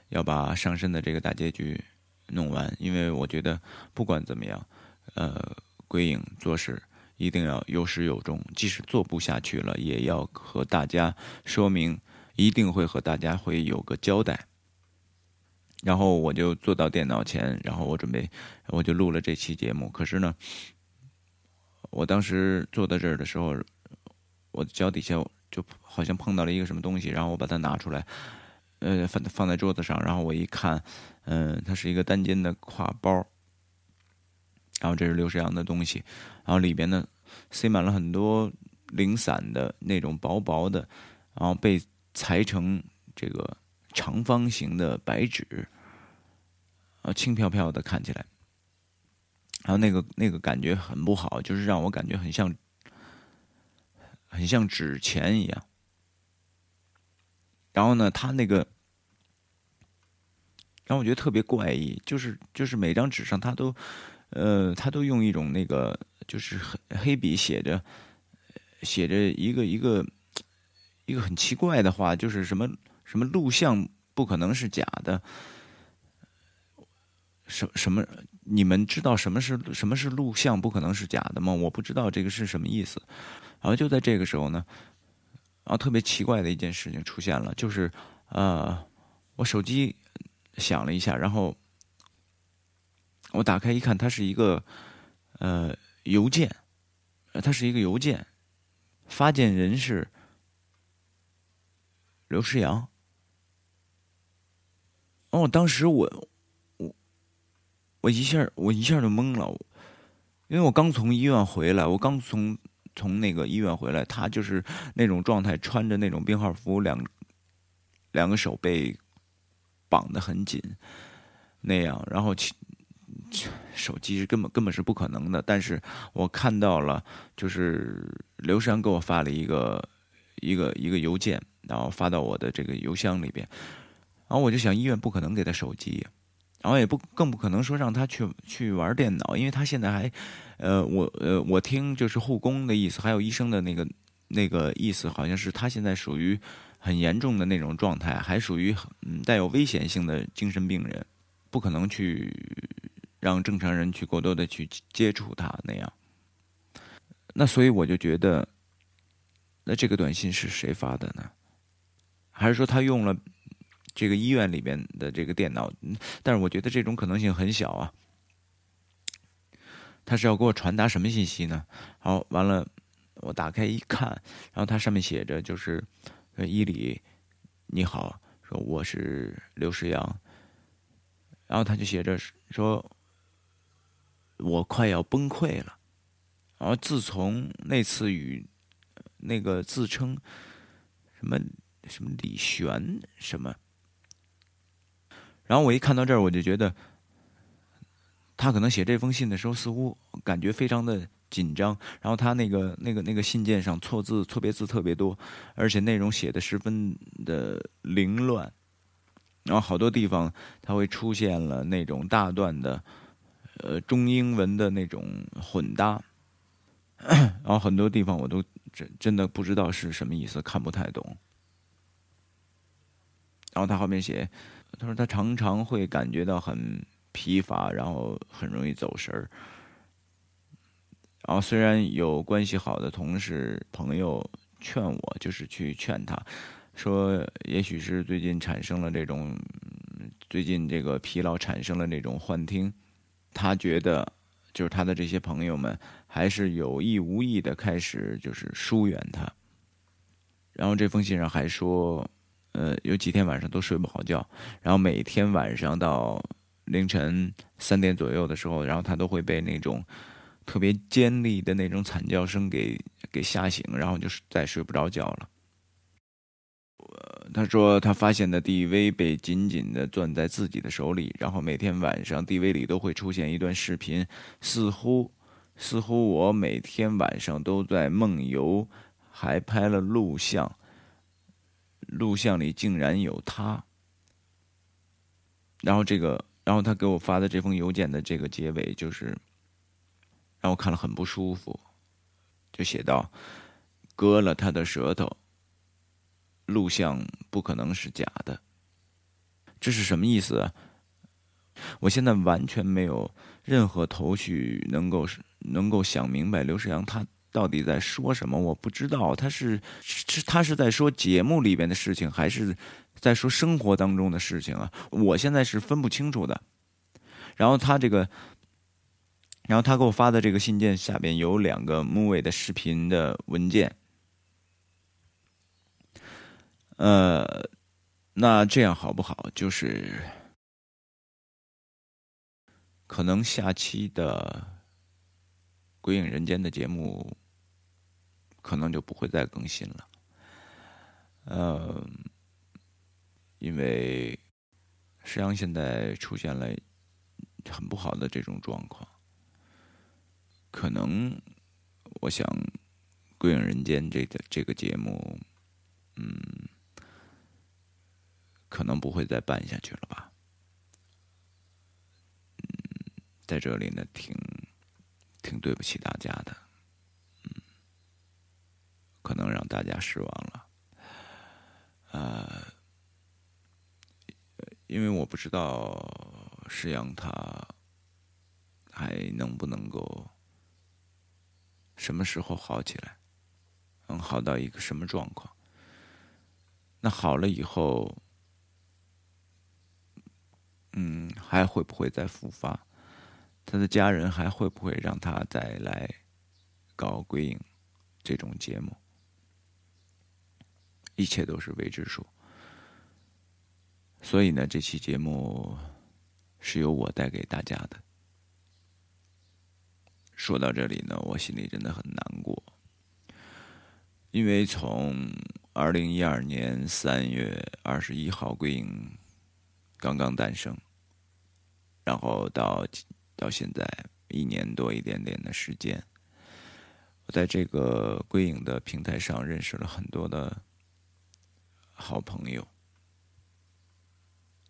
要把上身的这个大结局弄完，因为我觉得不管怎么样，呃，鬼影做事。一定要有始有终，即使做不下去了，也要和大家说明，一定会和大家会有个交代。然后我就坐到电脑前，然后我准备，我就录了这期节目。可是呢，我当时坐在这儿的时候，我的脚底下就好像碰到了一个什么东西，然后我把它拿出来，呃，放放在桌子上，然后我一看，嗯，它是一个单肩的挎包。然后这是刘世阳的东西，然后里边呢塞满了很多零散的那种薄薄的，然后被裁成这个长方形的白纸，啊轻飘飘的看起来，然后那个那个感觉很不好，就是让我感觉很像很像纸钱一样。然后呢，他那个，然后我觉得特别怪异，就是就是每张纸上他都。呃，他都用一种那个，就是黑黑笔写着，写着一个一个一个很奇怪的话，就是什么什么录像不可能是假的，什什么？你们知道什么是什么是录像不可能是假的吗？我不知道这个是什么意思。然后就在这个时候呢，然后特别奇怪的一件事情出现了，就是呃，我手机响了一下，然后。我打开一看，它是一个呃邮件，它是一个邮件，发件人是刘诗阳。哦，当时我我我一下我一下就懵了，因为我刚从医院回来，我刚从从那个医院回来，他就是那种状态，穿着那种病号服，两两个手被绑得很紧，那样，然后手机是根本根本是不可能的。但是我看到了，就是刘山给我发了一个一个一个邮件，然后发到我的这个邮箱里边，然后我就想，医院不可能给他手机。然后也不更不可能说让他去去玩电脑，因为他现在还，呃，我呃我听就是护工的意思，还有医生的那个那个意思，好像是他现在属于很严重的那种状态，还属于带有危险性的精神病人，不可能去让正常人去过多的去接触他那样。那所以我就觉得，那这个短信是谁发的呢？还是说他用了？这个医院里边的这个电脑，但是我觉得这种可能性很小啊。他是要给我传达什么信息呢？好，完了，我打开一看，然后它上面写着就是“伊里，你好，说我是刘世阳。”然后他就写着说：“我快要崩溃了。”然后自从那次与那个自称什么什么李璇什么。然后我一看到这儿，我就觉得，他可能写这封信的时候，似乎感觉非常的紧张。然后他那个、那个、那个信件上错字、错别字特别多，而且内容写的十分的凌乱。然后好多地方他会出现了那种大段的，呃，中英文的那种混搭。然后很多地方我都真真的不知道是什么意思，看不太懂。然后他后面写。他说他常常会感觉到很疲乏，然后很容易走神儿。然后虽然有关系好的同事朋友劝我，就是去劝他，说也许是最近产生了这种，最近这个疲劳产生了那种幻听。他觉得就是他的这些朋友们还是有意无意的开始就是疏远他。然后这封信上还说。呃，有几天晚上都睡不好觉，然后每天晚上到凌晨三点左右的时候，然后他都会被那种特别尖利的那种惨叫声给给吓醒，然后就是再睡不着觉了。他说他发现的 DV 被紧紧的攥在自己的手里，然后每天晚上 DV 里都会出现一段视频，似乎似乎我每天晚上都在梦游，还拍了录像。录像里竟然有他，然后这个，然后他给我发的这封邮件的这个结尾就是，让我看了很不舒服，就写到，割了他的舌头，录像不可能是假的，这是什么意思？我现在完全没有任何头绪，能够能够想明白刘世阳他。到底在说什么？我不知道，他是是他是在说节目里边的事情，还是在说生活当中的事情啊？我现在是分不清楚的。然后他这个，然后他给我发的这个信件下边有两个木卫的视频的文件。呃，那这样好不好？就是可能下期的《鬼影人间》的节目。可能就不会再更新了，呃，因为实际上现在出现了很不好的这种状况，可能我想《归影人间》这个这个节目，嗯，可能不会再办下去了吧。嗯，在这里呢，挺挺对不起大家的。可能让大家失望了，呃，因为我不知道石阳他还能不能够什么时候好起来，能好到一个什么状况？那好了以后，嗯，还会不会再复发？他的家人还会不会让他再来搞鬼影这种节目？一切都是未知数，所以呢，这期节目是由我带给大家的。说到这里呢，我心里真的很难过，因为从二零一二年三月二十一号归影刚刚诞生，然后到到现在一年多一点点的时间，我在这个归影的平台上认识了很多的好朋友，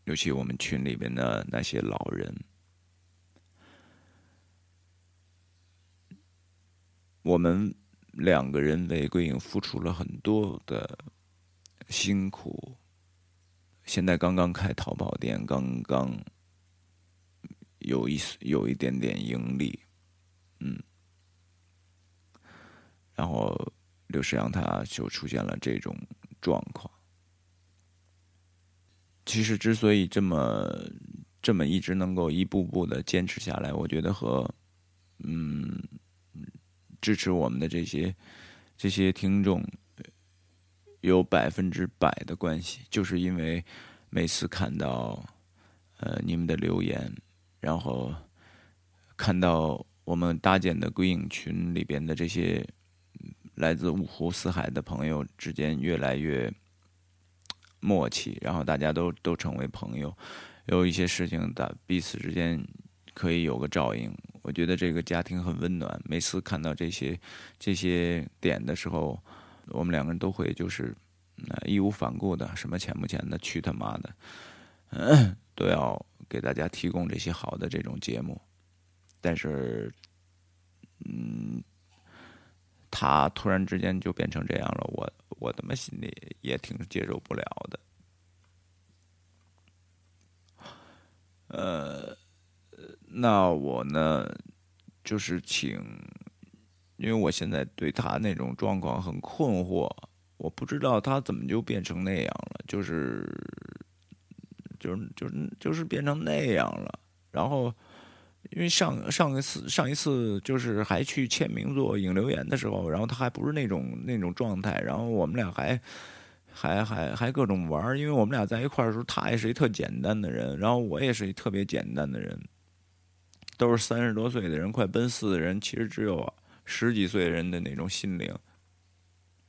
尤其我们群里边的那些老人。我们两个人为桂影付出了很多的辛苦，现在刚刚开淘宝店，刚刚有一有一点点盈利，嗯，然后刘世阳他就出现了这种状况。其实之所以这么这么一直能够一步步的坚持下来，我觉得和嗯。支持我们的这些这些听众有百分之百的关系，就是因为每次看到呃你们的留言，然后看到我们搭建的归影群里边的这些来自五湖四海的朋友之间越来越默契，然后大家都都成为朋友，有一些事情的彼此之间可以有个照应。我觉得这个家庭很温暖。每次看到这些这些点的时候，我们两个人都会就是义无反顾的，什么钱不钱的，去他妈的，嗯，*coughs* 都要给大家提供这些好的这种节目。但是，嗯，他突然之间就变成这样了，我我他妈心里也挺接受不了的。呃。那我呢，就是请，因为我现在对他那种状况很困惑，我不知道他怎么就变成那样了，就是，就是就是就是变成那样了。然后，因为上上一次上一次就是还去签名做引留言的时候，然后他还不是那种那种状态，然后我们俩还还还还各种玩因为我们俩在一块儿的时候，他也是一特简单的人，然后我也是一特别简单的人。都是三十多岁的人，快奔四的人，其实只有十几岁人的那种心灵，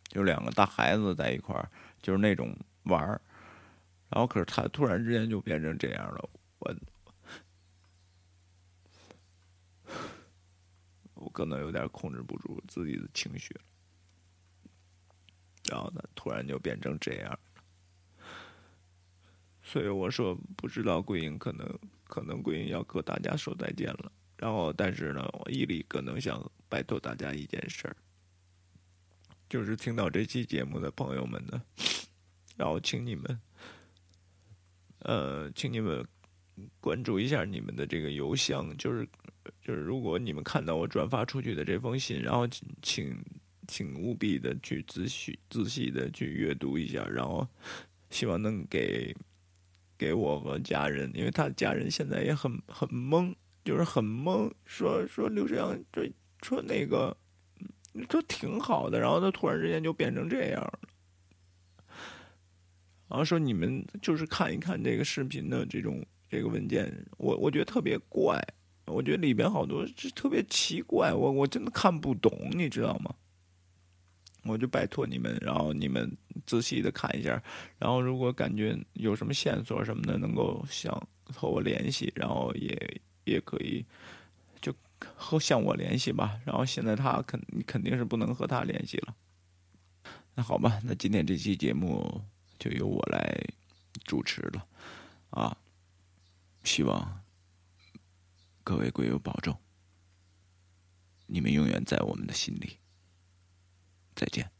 就两个大孩子在一块儿，就是那种玩儿。然后，可是他突然之间就变成这样了，我我可能有点控制不住自己的情绪。然后呢突然就变成这样。所以我说，不知道桂英可能可能桂英要和大家说再见了。然后，但是呢，我毅力可能想拜托大家一件事儿，就是听到这期节目的朋友们呢，然后请你们，呃，请你们关注一下你们的这个邮箱，就是就是如果你们看到我转发出去的这封信，然后请请务必的去仔细仔细的去阅读一下，然后希望能给。给我和家人，因为他家人现在也很很懵，就是很懵，说说刘志阳这说那个，说挺好的，然后他突然之间就变成这样了，然后说你们就是看一看这个视频的这种这个文件，我我觉得特别怪，我觉得里边好多是特别奇怪，我我真的看不懂，你知道吗？我就拜托你们，然后你们仔细的看一下，然后如果感觉有什么线索什么的，能够想和我联系，然后也也可以就和向我联系吧。然后现在他肯肯定是不能和他联系了。那好吧，那今天这期节目就由我来主持了啊！希望各位鬼友保重，你们永远在我们的心里。再见。